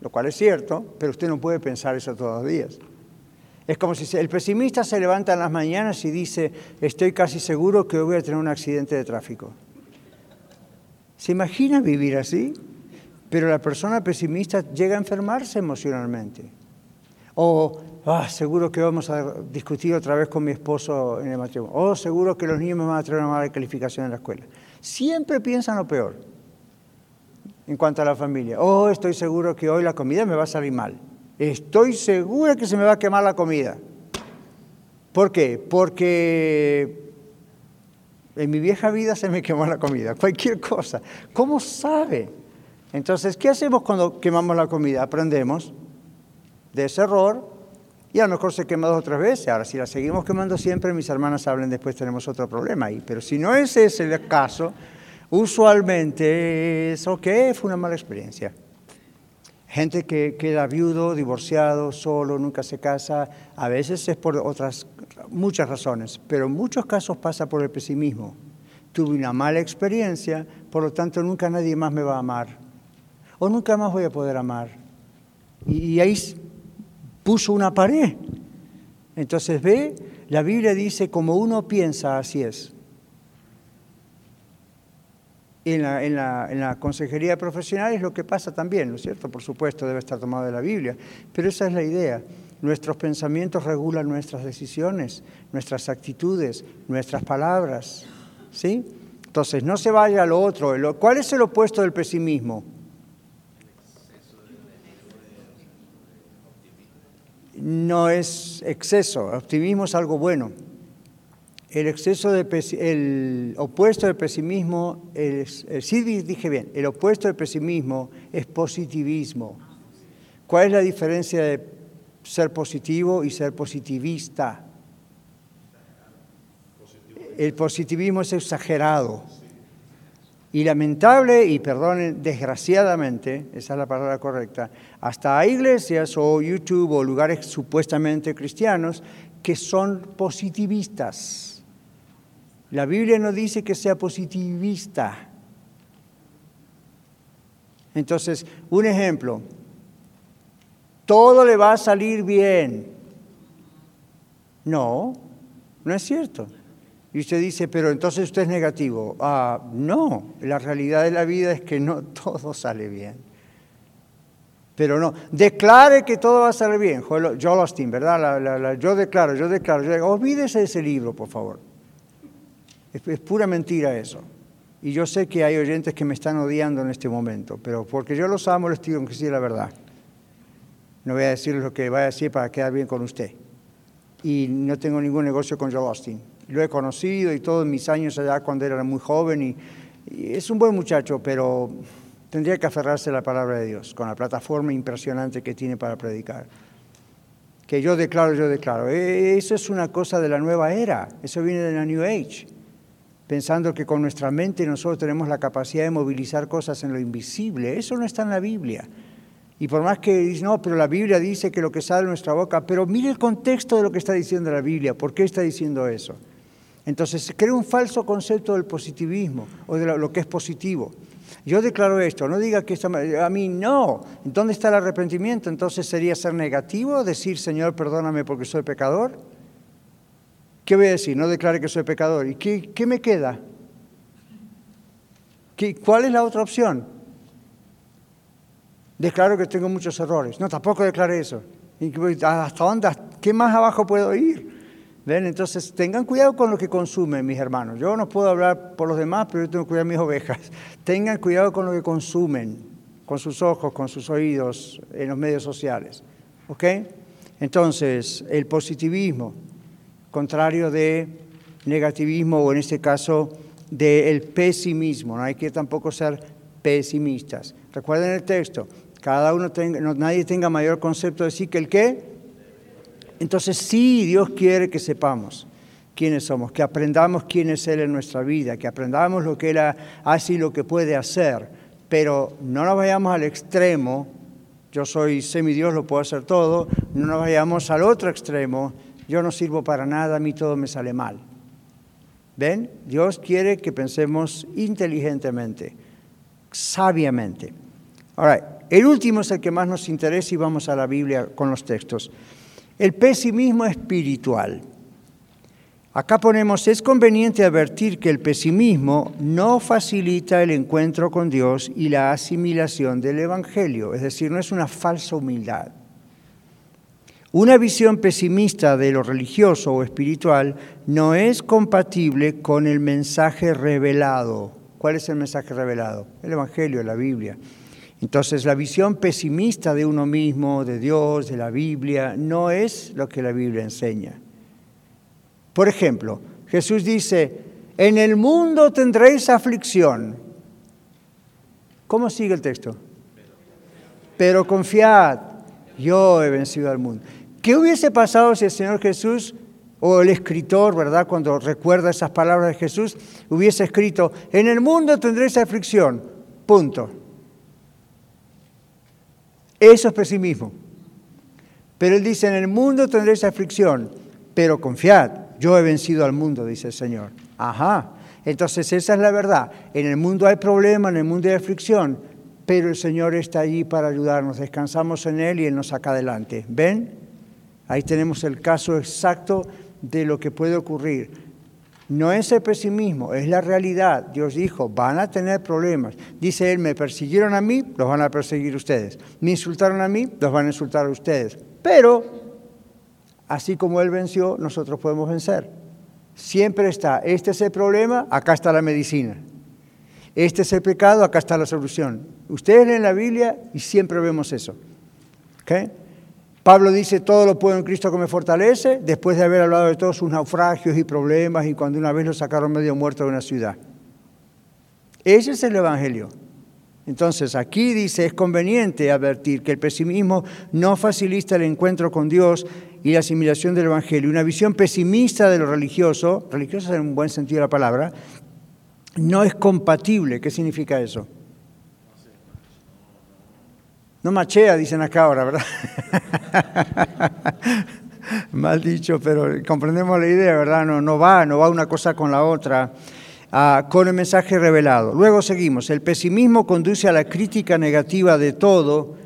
lo cual es cierto, pero usted no puede pensar eso todos los días. Es como si el pesimista se levanta en las mañanas y dice, estoy casi seguro que hoy voy a tener un accidente de tráfico. ¿Se imagina vivir así? Pero la persona pesimista llega a enfermarse emocionalmente. O, ah, seguro que vamos a discutir otra vez con mi esposo en el matrimonio. O, seguro que los niños me van a traer una mala calificación en la escuela. Siempre piensan lo peor en cuanto a la familia. Oh, estoy seguro que hoy la comida me va a salir mal. Estoy segura que se me va a quemar la comida. ¿Por qué? Porque en mi vieja vida se me quemó la comida, *laughs* cualquier cosa. ¿Cómo sabe? Entonces, ¿qué hacemos cuando quemamos la comida? Aprendemos de ese error y a lo mejor se quema dos o tres veces. Ahora, si la seguimos quemando siempre, mis hermanas hablen después, tenemos otro problema ahí. Pero si no es ese el caso, usualmente es, ok, fue una mala experiencia. Gente que queda viudo, divorciado, solo, nunca se casa, a veces es por otras, muchas razones, pero en muchos casos pasa por el pesimismo. Tuve una mala experiencia, por lo tanto nunca nadie más me va a amar o nunca más voy a poder amar. Y, ahí puso una pared. Entonces ve, la Biblia dice, como uno piensa, así es. En la, en, la, en la, consejería profesional es lo que pasa también, ¿no es cierto? Por supuesto, debe estar tomado de la Biblia, pero esa es la idea. Nuestros pensamientos regulan nuestras decisiones, nuestras actitudes, nuestras palabras, ¿sí? Entonces, no se vaya a lo otro. ¿Cuál es el opuesto del pesimismo? no es exceso, optimismo es algo bueno. El exceso de el opuesto del pesimismo, es, sí dije bien, el opuesto del pesimismo es positivismo. ¿Cuál es la diferencia de ser positivo y ser positivista? El positivismo es exagerado. Y lamentable, y perdonen, desgraciadamente, esa es la palabra correcta, hasta hay iglesias o YouTube o lugares supuestamente cristianos que son positivistas. La Biblia no dice que sea positivista. Entonces, un ejemplo, todo le va a salir bien. No, no es cierto. Y usted dice, pero entonces usted es negativo. Ah, no, la realidad de la vida es que no *laughs* todo sale bien. Pero no, declare que todo va a salir bien. Joel Austin, ¿verdad? yo declaro, yo declaro. olvídese de ese libro, por favor. Es, pura mentira eso. Y yo sé que hay oyentes que me están odiando en este momento, pero porque yo los amo, les digo que sí la verdad. No voy a decir lo que va a decir para quedar bien con usted. Y no tengo ningún negocio con Joel Austin lo he conocido y todos mis años allá cuando era muy joven y, es un buen muchacho, pero Tendría que aferrarse a la palabra de Dios, con la plataforma impresionante que tiene para predicar. Que yo declaro, yo declaro. E, eso es una cosa de la nueva era, eso viene de la New Age. Pensando que con nuestra mente nosotros tenemos la capacidad de movilizar cosas en lo invisible. Eso no está en la Biblia. Y por más que dice, no, pero la Biblia dice que lo que sale de nuestra boca, pero mire el contexto de lo que está diciendo la Biblia, ¿por qué está diciendo eso? Entonces crea un falso concepto del positivismo o de lo que es positivo. Yo declaro esto, no diga que está a mí no. ¿Dónde está el arrepentimiento? Entonces sería ser negativo, decir, Señor, perdóname porque soy pecador. ¿Qué voy a decir? No declare que soy pecador. ¿Y qué, me queda? ¿Qué, ¿Cuál es la otra opción? Declaro que tengo muchos errores. No, tampoco declare eso. ¿Hasta dónde? ¿Qué más abajo puedo ir? ¿Ven? Entonces, tengan cuidado con lo que consumen, mis hermanos. Yo no puedo hablar por los demás, pero yo tengo que cuidar mis ovejas. *laughs* Tengan cuidado con lo que consumen, con sus ojos, con sus oídos, en los medios sociales. ¿Ok? Entonces, el positivismo, contrario de negativismo o en este caso del pesimismo. No hay que tampoco ser pesimistas. Recuerden el texto, cada uno nadie tenga mayor concepto de sí que el qué entonces sí, Dios quiere que sepamos quiénes somos, que aprendamos quién es Él en nuestra vida, que aprendamos lo que Él hace y lo que puede hacer, pero no nos vayamos al extremo, yo soy semidios, lo puedo hacer todo, no nos vayamos al otro extremo, yo no sirvo para nada, a mí todo me sale mal. ¿Ven? Dios quiere que pensemos inteligentemente, sabiamente. Ahora, el último es el que más nos interesa y vamos a la Biblia con los textos. El pesimismo espiritual. Acá ponemos, es conveniente advertir que el pesimismo no facilita el encuentro con Dios y la asimilación del Evangelio, es decir, no es una falsa humildad. Una visión pesimista de lo religioso o espiritual no es compatible con el mensaje revelado. ¿Cuál es el mensaje revelado? El Evangelio, la Biblia. Entonces la visión pesimista de uno mismo, de Dios, de la Biblia, no es lo que la Biblia enseña. Por ejemplo, Jesús dice, en el mundo tendréis aflicción. ¿Cómo sigue el texto? Pero confiad, yo he vencido al mundo. ¿Qué hubiese pasado si el Señor Jesús o el escritor, ¿verdad? Cuando recuerda esas palabras de Jesús, hubiese escrito, en el mundo tendréis aflicción, punto. Eso es pesimismo. Pero él dice, en el mundo tendréis aflicción, pero confiad, yo he vencido al mundo, dice el Señor. Ajá, entonces esa es la verdad. En el mundo hay problemas, en el mundo hay aflicción, pero el Señor está allí para ayudarnos. Descansamos en Él y Él nos saca adelante. ¿Ven? Ahí tenemos el caso exacto de lo que puede ocurrir. No es el pesimismo, es la realidad. Dios dijo, van a tener problemas. Dice Él, me persiguieron a mí, los van a perseguir ustedes. Me insultaron a mí, los van a insultar a ustedes. Pero, así como Él venció, nosotros podemos vencer. Siempre está, este es el problema, acá está la medicina. Este es el pecado, acá está la solución. Ustedes leen la Biblia y siempre vemos eso. ¿Okay? Pablo dice, todo lo puedo en Cristo que me fortalece, después de haber hablado de todos sus naufragios y problemas y cuando una vez lo sacaron medio muerto de una ciudad. Ese es el Evangelio. Entonces aquí dice, es conveniente advertir que el pesimismo no facilita el encuentro con Dios y la asimilación del Evangelio. Una visión pesimista de lo religioso, religioso en un buen sentido de la palabra, no es compatible. ¿Qué significa eso? No machea, dicen acá ahora, ¿verdad? *laughs* Mal dicho, pero comprendemos la idea, ¿verdad? No, no va, no va una cosa con la otra. Ah, con el mensaje revelado. Luego seguimos. El pesimismo conduce a la crítica negativa de todo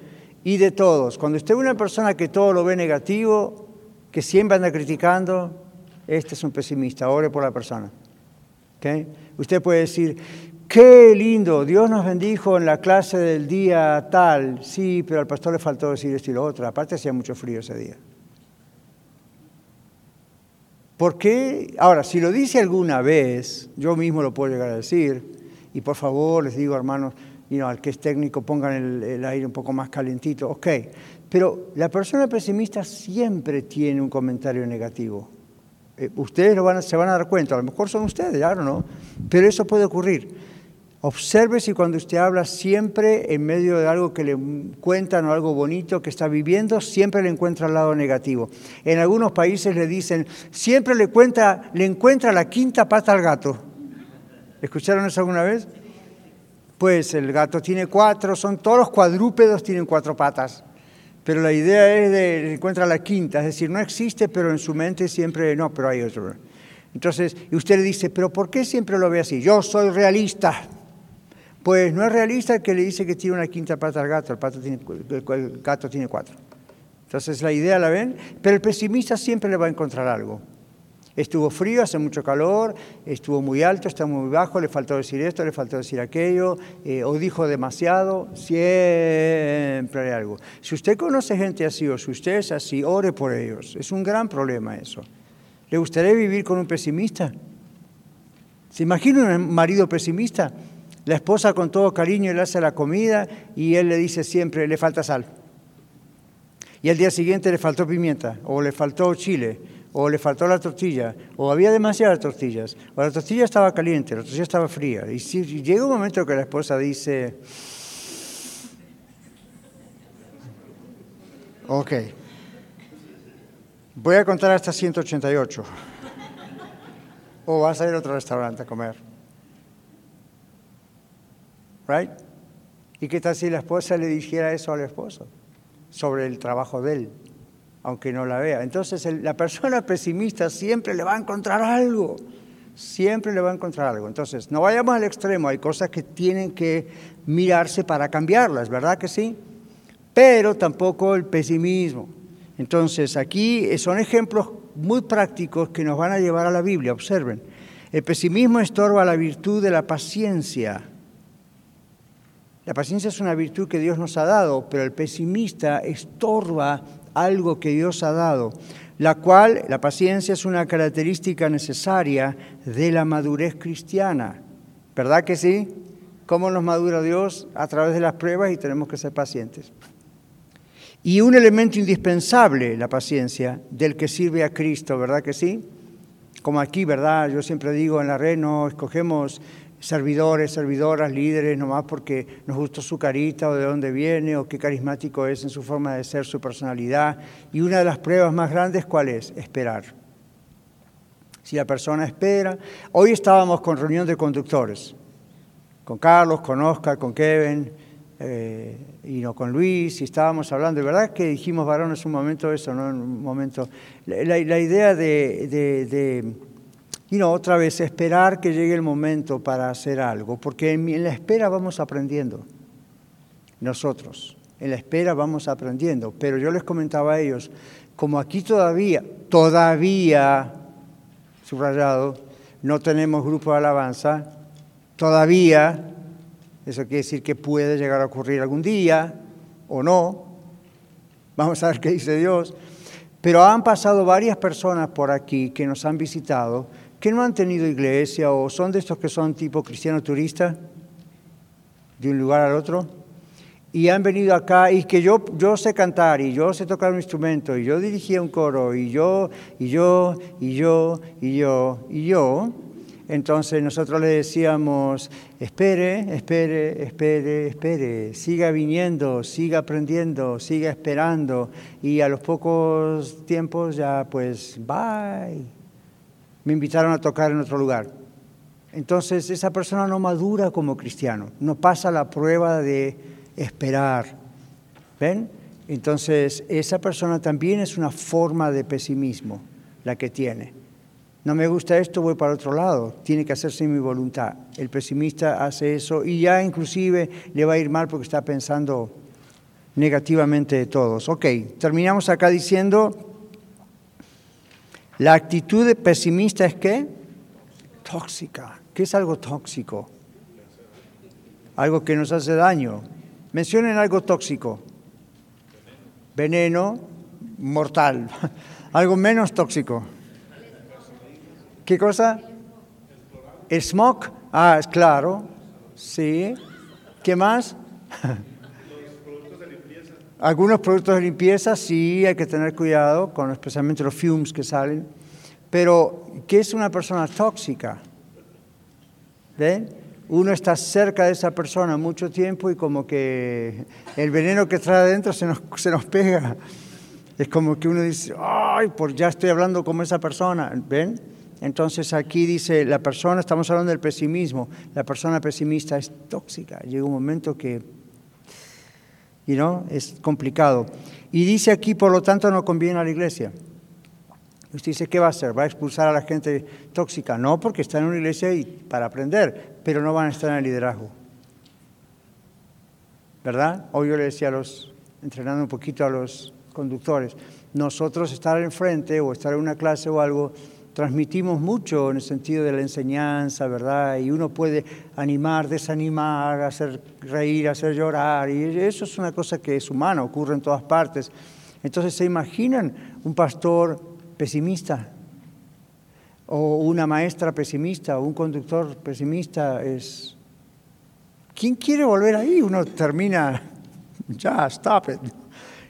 y de todos. Cuando usted ve una persona que todo lo ve negativo, que siempre anda criticando, este es un pesimista. Ore por la persona. ¿Okay? Usted puede decir, Qué lindo, Dios nos bendijo en la clase del día tal. Sí, pero al pastor le faltó decir esto y lo otro. Aparte hacía mucho frío ese día. ¿Por qué? Ahora, si lo dice alguna vez, yo mismo lo puedo llegar a decir, y por favor les digo, hermanos, al que es técnico, pongan el, el, aire un poco más calentito, ok. Pero la persona pesimista siempre tiene un comentario negativo. Eh, ustedes lo van se van a dar cuenta, a lo mejor son ustedes, claro, ¿no? Pero eso puede ocurrir. Observe si cuando usted habla siempre en medio de algo que le cuentan o algo bonito que está viviendo, siempre le encuentra el lado negativo. En algunos países le dicen, siempre le, cuenta, le encuentra la quinta pata al gato. ¿Escucharon eso alguna vez? Pues el gato tiene cuatro, son todos los cuadrúpedos tienen cuatro patas. Pero la idea es de encuentra la quinta, es decir, no existe, pero en su mente siempre no, pero hay otro. Entonces, y usted le dice, pero ¿por qué siempre lo ve así? Yo soy realista. Pues no es realista que le dice que tiene una quinta pata al gato, el gato tiene cuatro. Entonces la idea la ven, pero el pesimista siempre le va a encontrar algo. Estuvo frío, hace mucho calor, estuvo muy alto, está muy bajo, le faltó decir esto, le faltó decir aquello, eh, o dijo demasiado, siempre hay algo. Si usted conoce gente así o si usted es así, ore por ellos. Es un gran problema eso. ¿Le gustaría vivir con un pesimista? ¿Se imagina un marido pesimista? La esposa con todo cariño le hace la comida y él le dice siempre, le falta sal. Y al día siguiente le faltó pimienta, o le faltó chile, o le faltó la tortilla, o había demasiadas tortillas, o la tortilla estaba caliente, la tortilla estaba fría. Y si llega un momento que la esposa dice, ok, voy a contar hasta 188, o vas a ir a otro restaurante a comer. Right? ¿Y qué tal si la esposa le dijera eso al esposo sobre el trabajo de él, aunque no la vea? Entonces la persona pesimista siempre le va a encontrar algo, siempre le va a encontrar algo. Entonces, no vayamos al extremo, hay cosas que tienen que mirarse para cambiarlas, ¿verdad que sí? Pero tampoco el pesimismo. Entonces, aquí son ejemplos muy prácticos que nos van a llevar a la Biblia, observen. El pesimismo estorba la virtud de la paciencia la paciencia es una virtud que Dios nos ha dado, pero el pesimista estorba algo que Dios ha dado, la cual la paciencia es una característica necesaria de la madurez cristiana. ¿Verdad que sí? ¿Cómo nos madura Dios? A través de las pruebas y tenemos que ser pacientes. Y un elemento indispensable, la paciencia, del que sirve a Cristo, ¿verdad que sí? Como aquí, ¿verdad? Yo siempre digo en la red, no escogemos servidores, servidoras, líderes, nomás porque nos gustó su carita o de dónde viene o qué carismático es en su forma de ser, su personalidad. Y una de las pruebas más grandes, ¿cuál es? Esperar. Si la persona espera, hoy estábamos con reunión de conductores, con Carlos, con Oscar, con Kevin, eh, y no con Luis, y estábamos hablando, de verdad que dijimos varones un momento eso, ¿no? Un momento, la, idea de y no, otra vez, esperar que llegue el momento para hacer algo, porque en, la espera vamos aprendiendo, nosotros, en la espera vamos aprendiendo, pero yo les comentaba a ellos, como aquí todavía, todavía, subrayado, no tenemos grupo de alabanza, todavía, eso quiere decir que puede llegar a ocurrir algún día o no, vamos a ver qué dice Dios, pero han pasado varias personas por aquí que nos han visitado, que no han tenido iglesia o son de estos que son tipo cristiano turista, de un lugar al otro, y han venido acá y que yo, yo sé cantar y yo sé tocar un instrumento y yo dirigía un coro y yo, y yo, y yo, y yo, y yo. Entonces nosotros le decíamos, espere, espere, espere, espere, siga viniendo, siga aprendiendo, siga esperando. Y a los pocos tiempos ya pues, bye me invitaron a tocar en otro lugar. Entonces esa persona no madura como cristiano, no pasa la prueba de esperar. ¿Ven? Entonces esa persona también es una forma de pesimismo la que tiene. No me gusta esto, voy para otro lado. Tiene que hacerse mi voluntad. El pesimista hace eso y ya inclusive le va a ir mal porque está pensando negativamente de todos. Ok, terminamos acá diciendo la actitud pesimista es qué? Tóxica. ¿Qué es algo tóxico? Algo que nos hace daño. Mencionen algo tóxico. Veneno, mortal. *laughs* algo menos tóxico. ¿Qué cosa? Smoke. Ah, es claro. Sí. ¿Qué más? *laughs* Algunos productos de limpieza sí hay que tener cuidado, con especialmente los fumes que salen. Pero, ¿qué es una persona tóxica? ¿Ven? uno está cerca de esa persona mucho tiempo y como que el veneno que trae adentro se nos, se nos pega. Es como que uno dice, ay, por ya estoy hablando como esa persona, ¿ven? Entonces aquí dice, la persona, estamos hablando del pesimismo, la persona pesimista es tóxica, llega un momento que, you know, es complicado. Y dice aquí, por lo tanto, no conviene a la iglesia. Usted dice, ¿qué va a hacer? ¿Va a expulsar a la gente tóxica? No, porque está en una iglesia y para aprender, pero no van a estar en el liderazgo. ¿Verdad? Hoy yo le decía a los, entrenando un poquito a los conductores, nosotros estar enfrente o estar en una clase o algo, transmitimos mucho en el sentido de la enseñanza, ¿verdad? Y uno puede animar, desanimar, hacer reír, hacer llorar, y eso es una cosa que es humana, ocurre en todas partes. Entonces, ¿se imaginan un pastor pesimista? O una maestra pesimista, o un conductor pesimista, es... ¿Quién quiere volver ahí? Uno termina, *laughs* ya, stop it.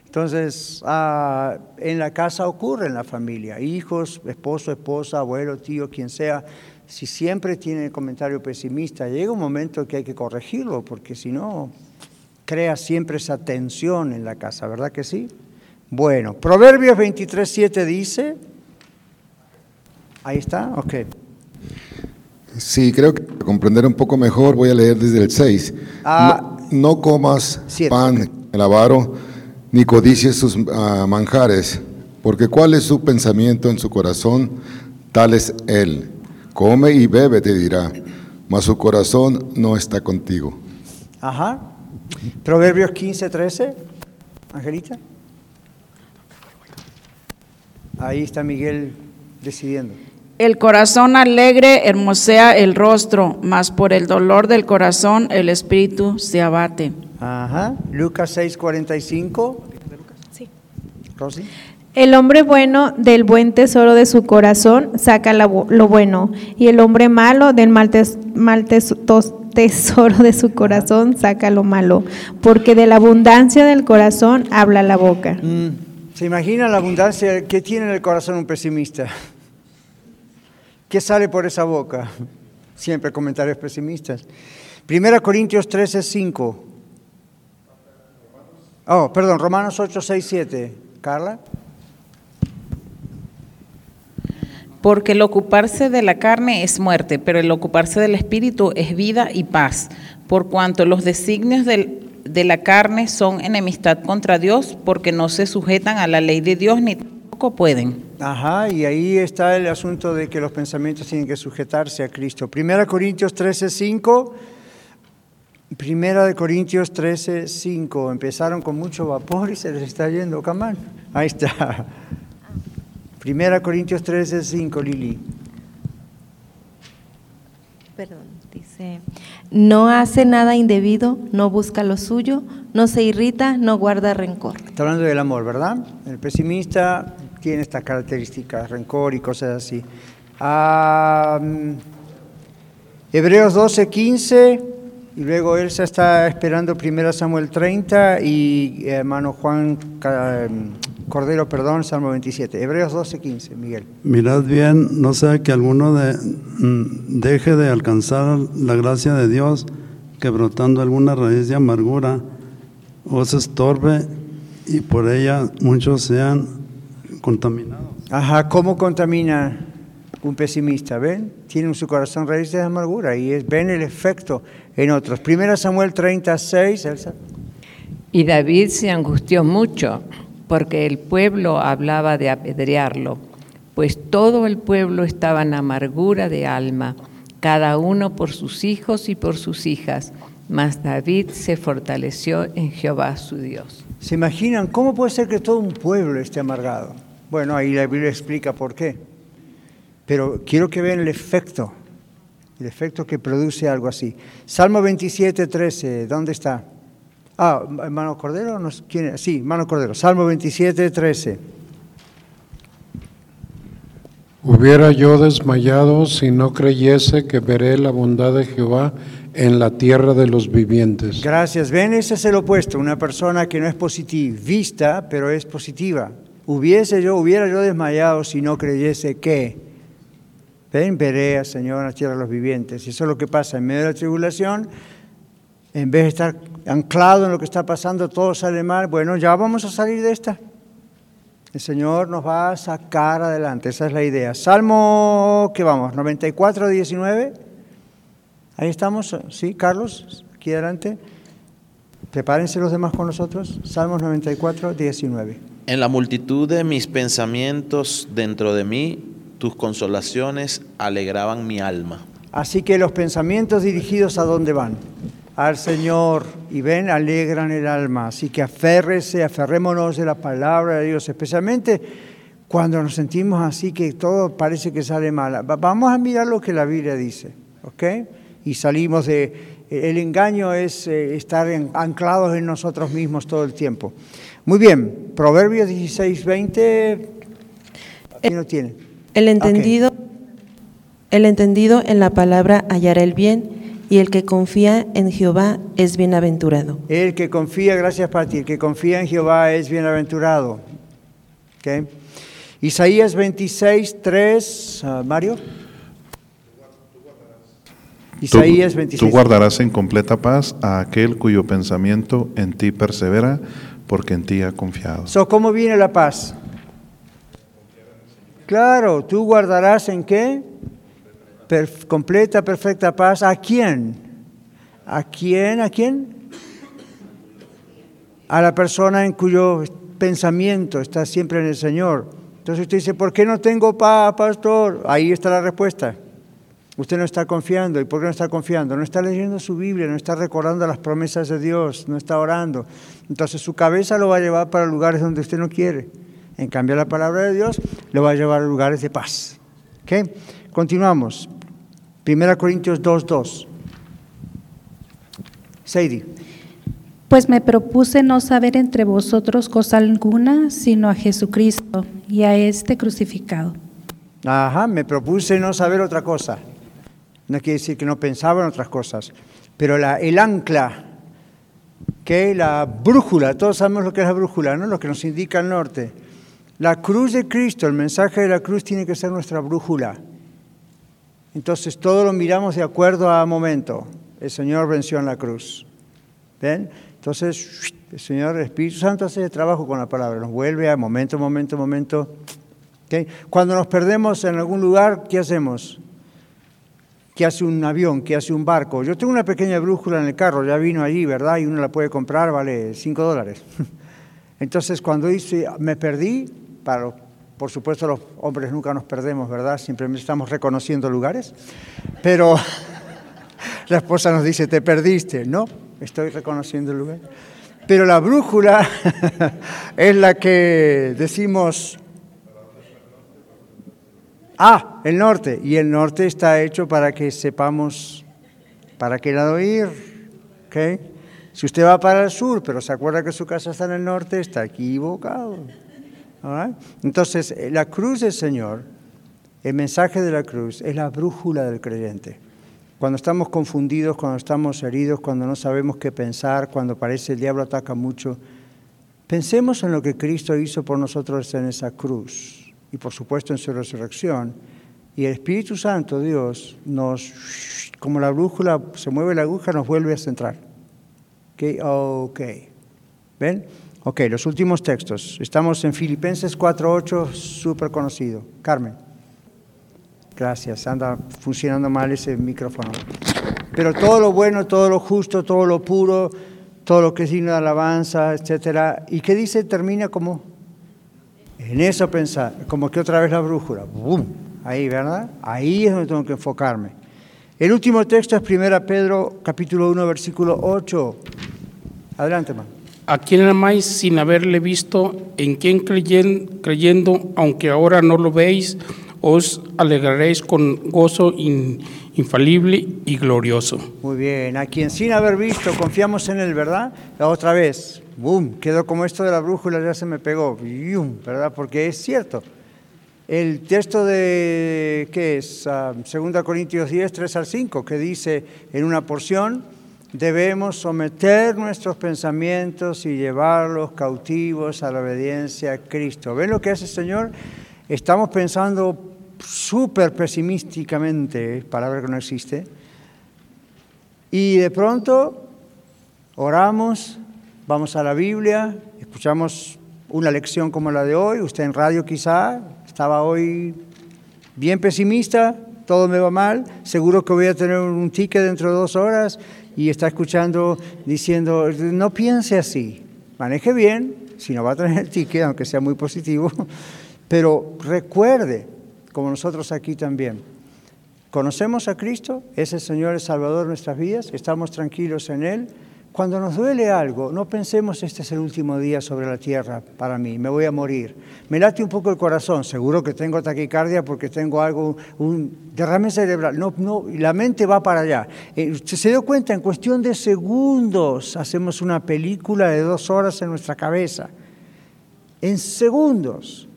Entonces, ah, en la casa ocurre, en la familia, hijos, esposo, esposa, abuelo, tío, quien sea, si siempre tiene el comentario pesimista, llega un momento que hay que corregirlo, porque si no, crea siempre esa tensión en la casa, ¿verdad que sí? Bueno, Proverbios 23, 7 dice, ahí está, ok. Sí, creo que para comprender un poco mejor voy a leer desde el 6. Ah, no, no comas pan el avaro, ni codicies sus ah, manjares, porque cuál es su pensamiento en su corazón, tal es él. Come y bebe, te dirá, mas su corazón no está contigo. Ajá. Proverbios 15, 13, Angelita. Ahí está Miguel decidiendo. El corazón alegre hermosea el rostro, mas por el dolor del corazón el espíritu se abate. Ajá. Lucas 6, 45. Sí. Rosy. El hombre bueno del buen tesoro de su corazón saca lo bueno, y el hombre malo del mal, tes- mal tes- tos- tesoro de su corazón saca lo malo, porque de la abundancia del corazón habla la boca. Mm, ¿Se imagina la abundancia que tiene en el corazón un pesimista? ¿Qué sale por esa boca? Siempre comentarios pesimistas. Primera Corintios 13, 5. Oh, perdón, Romanos 8, 6, 7. Carla. Porque el ocuparse de la carne es muerte, pero el ocuparse del espíritu es vida y paz, por cuanto los designios del- de la carne son enemistad contra Dios, porque no se sujetan a la ley de Dios ni tampoco pueden. Ajá, y ahí está el asunto de que los pensamientos tienen que sujetarse a Cristo. Primera Corintios 13, 5. Primera de Corintios 13, 5. Empezaron con mucho vapor y se les está yendo camán. Ahí está. Primera Corintios 13, 5, Lili. Perdón, dice, no hace nada indebido, no busca lo suyo, no se irrita, no guarda rencor. Está hablando del amor, ¿verdad? El pesimista tiene estas características, rencor y cosas así. Ah, Hebreos 12, 15, y luego Elsa está esperando 1 Samuel 30 y eh, hermano Juan Ca- Cordero, perdón, Salmo 27. Hebreos 12, 15, Miguel. Mirad bien, no sea que alguno de- mm, deje de alcanzar la gracia de Dios, que brotando alguna raíz de amargura os estorbe y por ella muchos sean contaminados. Ajá, ¿cómo contamina un pesimista? ¿Ven? Tiene en su corazón raíces de amargura y es, ven el efecto en otros. 1 Samuel 36, Elsa. Y David se angustió mucho porque el pueblo hablaba de apedrearlo, pues todo el pueblo estaba en amargura de alma, cada uno por sus hijos y por sus hijas, mas David se fortaleció en Jehová su Dios. ¿Se imaginan cómo puede ser que todo un pueblo esté amargado? Bueno, ahí la Biblia explica por qué. Pero quiero que vean el efecto, el efecto que produce algo así. Salmo 27, 13, ¿dónde está? Ah, hermano Cordero, nos- ¿quién? Sí, hermano Cordero, Salmo 27, 13. Hubiera yo desmayado si no creyese que veré la bondad de Jehová en la tierra de los vivientes. Gracias. Ven, ese es el opuesto, una persona que no es positivista, pero es positiva. Hubiese yo, hubiera yo desmayado si no creyese que. Ven, veré al Señor la tierra de los vivientes. Y eso es lo que pasa en medio de la tribulación. En vez de estar anclado en lo que está pasando, todo sale mal. Bueno, ya vamos a salir de esta. El Señor nos va a sacar adelante, esa es la idea. Salmo, ¿qué vamos? 94, 19. Ahí estamos, ¿sí, Carlos? Aquí adelante. Prepárense los demás con nosotros. Salmos 94, 19. En la multitud de mis pensamientos dentro de mí, tus consolaciones alegraban mi alma. Así que los pensamientos dirigidos a dónde van? Al Señor y ven, alegran el alma. Así que aférrese, aferrémonos de la palabra de Dios, especialmente cuando nos sentimos así que todo parece que sale mal. Vamos a mirar lo que la Biblia dice, ¿ok? Y salimos de... El engaño es eh, estar anclados en nosotros mismos todo el tiempo. Muy bien, Proverbios 16, 20, ¿quién lo tiene? El entendido, el entendido en la palabra hallará el bien y el que confía en Jehová es bienaventurado. El que confía, gracias para ti, el que confía en Jehová es bienaventurado. ¿Okay? Isaías 26, 3, uh, Mario. Isaías 26. Tú guardarás en completa paz a aquel cuyo pensamiento en ti persevera, porque en ti ha confiado. So, ¿Cómo viene la paz? Claro, tú guardarás en qué? completa, perfecta paz. ¿A quién? ¿A quién? ¿A quién? A la persona en cuyo pensamiento está siempre en el Señor. Entonces usted dice, ¿por qué no tengo paz, pastor? Ahí está la respuesta. Usted no está confiando. ¿Y por qué no está confiando? No está leyendo su Biblia, no está recordando las promesas de Dios, no está orando. Entonces su cabeza lo va a llevar para lugares donde usted no quiere. En cambio, la palabra de Dios lo va a llevar a lugares de paz. ¿Okay? Continuamos. 1 Corintios 2.2. Sadie. Pues me propuse no saber entre vosotros cosa alguna, sino a Jesucristo y a este crucificado. Ajá, me propuse no saber otra cosa. No quiere decir que no pensaba en otras cosas, pero la, el ancla, que la brújula, todos sabemos lo que es la brújula, ¿no? Lo que nos indica el norte. La cruz de Cristo, el mensaje de la cruz tiene que ser nuestra brújula. Entonces todo lo miramos de acuerdo a momento. El Señor venció en la cruz. ¿Ven? Entonces el Señor, el Espíritu Santo hace el trabajo con la palabra, nos vuelve a momento, momento, momento. Cuando nos perdemos en algún lugar, ¿qué hacemos? ¿Qué hace un avión? ¿Qué hace un barco? Yo tengo una pequeña brújula en el carro, ya vino allí, ¿verdad? Y uno la puede comprar, vale 5 dólares. *laughs* Entonces, cuando dice, me perdí, para, por supuesto los hombres nunca nos perdemos, ¿verdad? Siempre estamos reconociendo lugares. Pero *laughs* la esposa nos dice, te perdiste. No, estoy reconociendo el lugar. Pero la brújula *laughs* es la que decimos, Ah, el norte. Y el norte está hecho para que sepamos para qué lado ir. ¿okay? Si usted va para el sur, pero se acuerda que su casa está en el norte, está equivocado. Entonces, la cruz del Señor, el mensaje de la cruz, es la brújula del creyente. Cuando estamos confundidos, cuando estamos heridos, cuando no sabemos qué pensar, cuando parece el diablo ataca mucho, pensemos en lo que Cristo hizo por nosotros en esa cruz y por supuesto en su resurrección. Y el Espíritu Santo, Dios, nos, como la brújula, se mueve la aguja, nos vuelve a centrar. Ok, ok. ¿Ven? Ok, los últimos textos. Estamos en Filipenses 4.8, súper conocido. Carmen. Gracias, anda funcionando mal ese micrófono. Pero todo lo bueno, todo lo justo, todo lo puro, todo lo que es digno de alabanza, etcétera. ¿Y qué dice? Termina como en eso pensar, como que otra vez la brújula, ¡bum! Ahí, ¿verdad? Ahí es donde tengo que enfocarme. El último texto es 1 Pedro capítulo 1 versículo 8. Adelante, hermano. ¿A quién amáis sin haberle visto? ¿En quién creyendo, aunque ahora no lo veis, os alegraréis con gozo infalible y glorioso? Muy bien, a quien sin haber visto confiamos en él, ¿verdad? La otra vez, ¡Bum! Quedó como esto de la brújula, ya se me pegó, ¿verdad? Porque es cierto. El texto de, ¿qué es? 2 ah, Corintios 10, 3 al 5, que dice en una porción, debemos someter nuestros pensamientos y llevarlos cautivos a la obediencia a Cristo. ¿Ven lo que hace el Señor? Estamos pensando súper pesimísticamente, palabra que no existe, y de pronto oramos, vamos a la Biblia, escuchamos una lección como la de hoy, usted en radio quizá estaba hoy bien pesimista, todo me va mal, seguro que voy a tener un ticket dentro de dos horas y está escuchando diciendo, no piense así, maneje bien, si no va a tener el ticket, aunque sea muy positivo, *laughs* pero recuerde, como nosotros aquí también, conocemos a Cristo, es el Señor el Salvador de nuestras vidas, estamos tranquilos en Él, cuando nos duele algo, no pensemos este es el último día sobre la tierra para mí, me voy a morir. Me late un poco el corazón, seguro que tengo taquicardia porque tengo algo, un derrame cerebral. No, no, la mente va para allá. Eh, se dio cuenta, en cuestión de segundos hacemos una película de dos horas en nuestra cabeza. En segundos.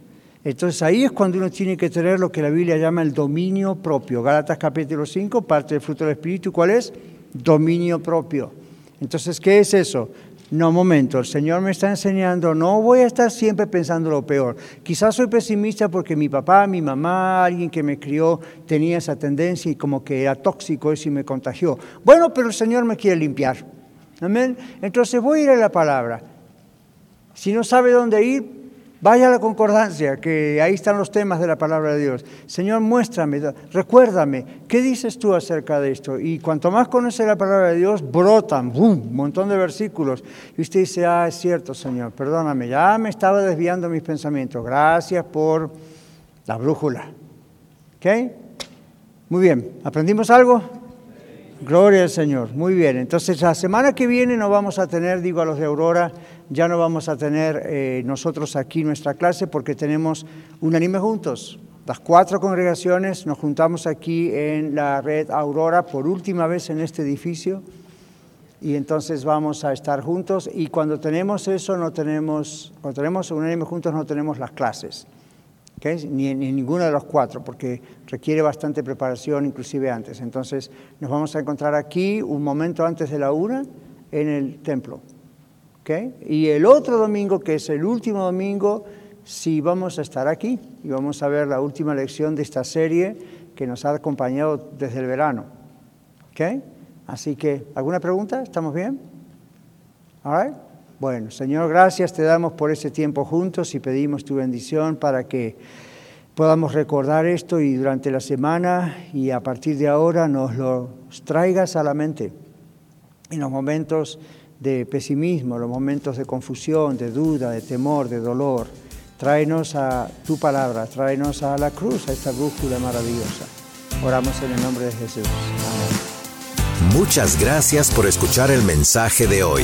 Entonces ahí es cuando uno tiene que tener lo que la Biblia llama el dominio propio. Gálatas capítulo 5, parte del fruto del Espíritu, ¿cuál es? Dominio propio. Entonces, ¿qué es eso? No, momento, el Señor me está enseñando, no voy a estar siempre pensando lo peor. Quizás soy pesimista porque mi papá, mi mamá, alguien que me crió tenía esa tendencia y como que era tóxico eso y me contagió. Bueno, pero el Señor me quiere limpiar. Amén. Entonces voy a ir a la palabra. Si no sabe dónde ir, Vaya a la concordancia, que ahí están los temas de la palabra de Dios. Señor, muéstrame, recuérdame, ¿qué dices tú acerca de esto? Y cuanto más conoce la palabra de Dios, brotan, ¡bum!, un montón de versículos. Y usted dice, ah, es cierto, Señor, perdóname, ya me estaba desviando mis pensamientos. Gracias por la brújula. ¿Ok? Muy bien, ¿aprendimos algo? Gloria al Señor. Muy bien. Entonces, la semana que viene no vamos a tener, digo a los de Aurora, ya no vamos a tener eh, nosotros aquí nuestra clase porque tenemos un anime juntos. Las cuatro congregaciones nos juntamos aquí en la red Aurora por última vez en este edificio y entonces vamos a estar juntos y cuando tenemos eso no tenemos, cuando tenemos un anime juntos no tenemos las clases ni, en ninguna de los cuatro, porque requiere bastante preparación, inclusive antes. Entonces, nos vamos a encontrar aquí un momento antes de la una en el templo. Y el otro domingo, que es el último domingo, sí vamos a estar aquí y vamos a ver la última lección de esta serie que nos ha acompañado desde el verano. Así que, ¿alguna pregunta? ¿Estamos bien? All bueno, Señor, gracias te damos por ese tiempo juntos y pedimos tu bendición para que podamos recordar esto y durante la semana y a partir de ahora nos lo traigas a la mente en los momentos de pesimismo, los momentos de confusión, de duda, de temor, de dolor. Tráenos a tu palabra, tráenos a la cruz, a esta brújula maravillosa. Oramos en el nombre de Jesús. Muchas gracias por escuchar el mensaje de hoy.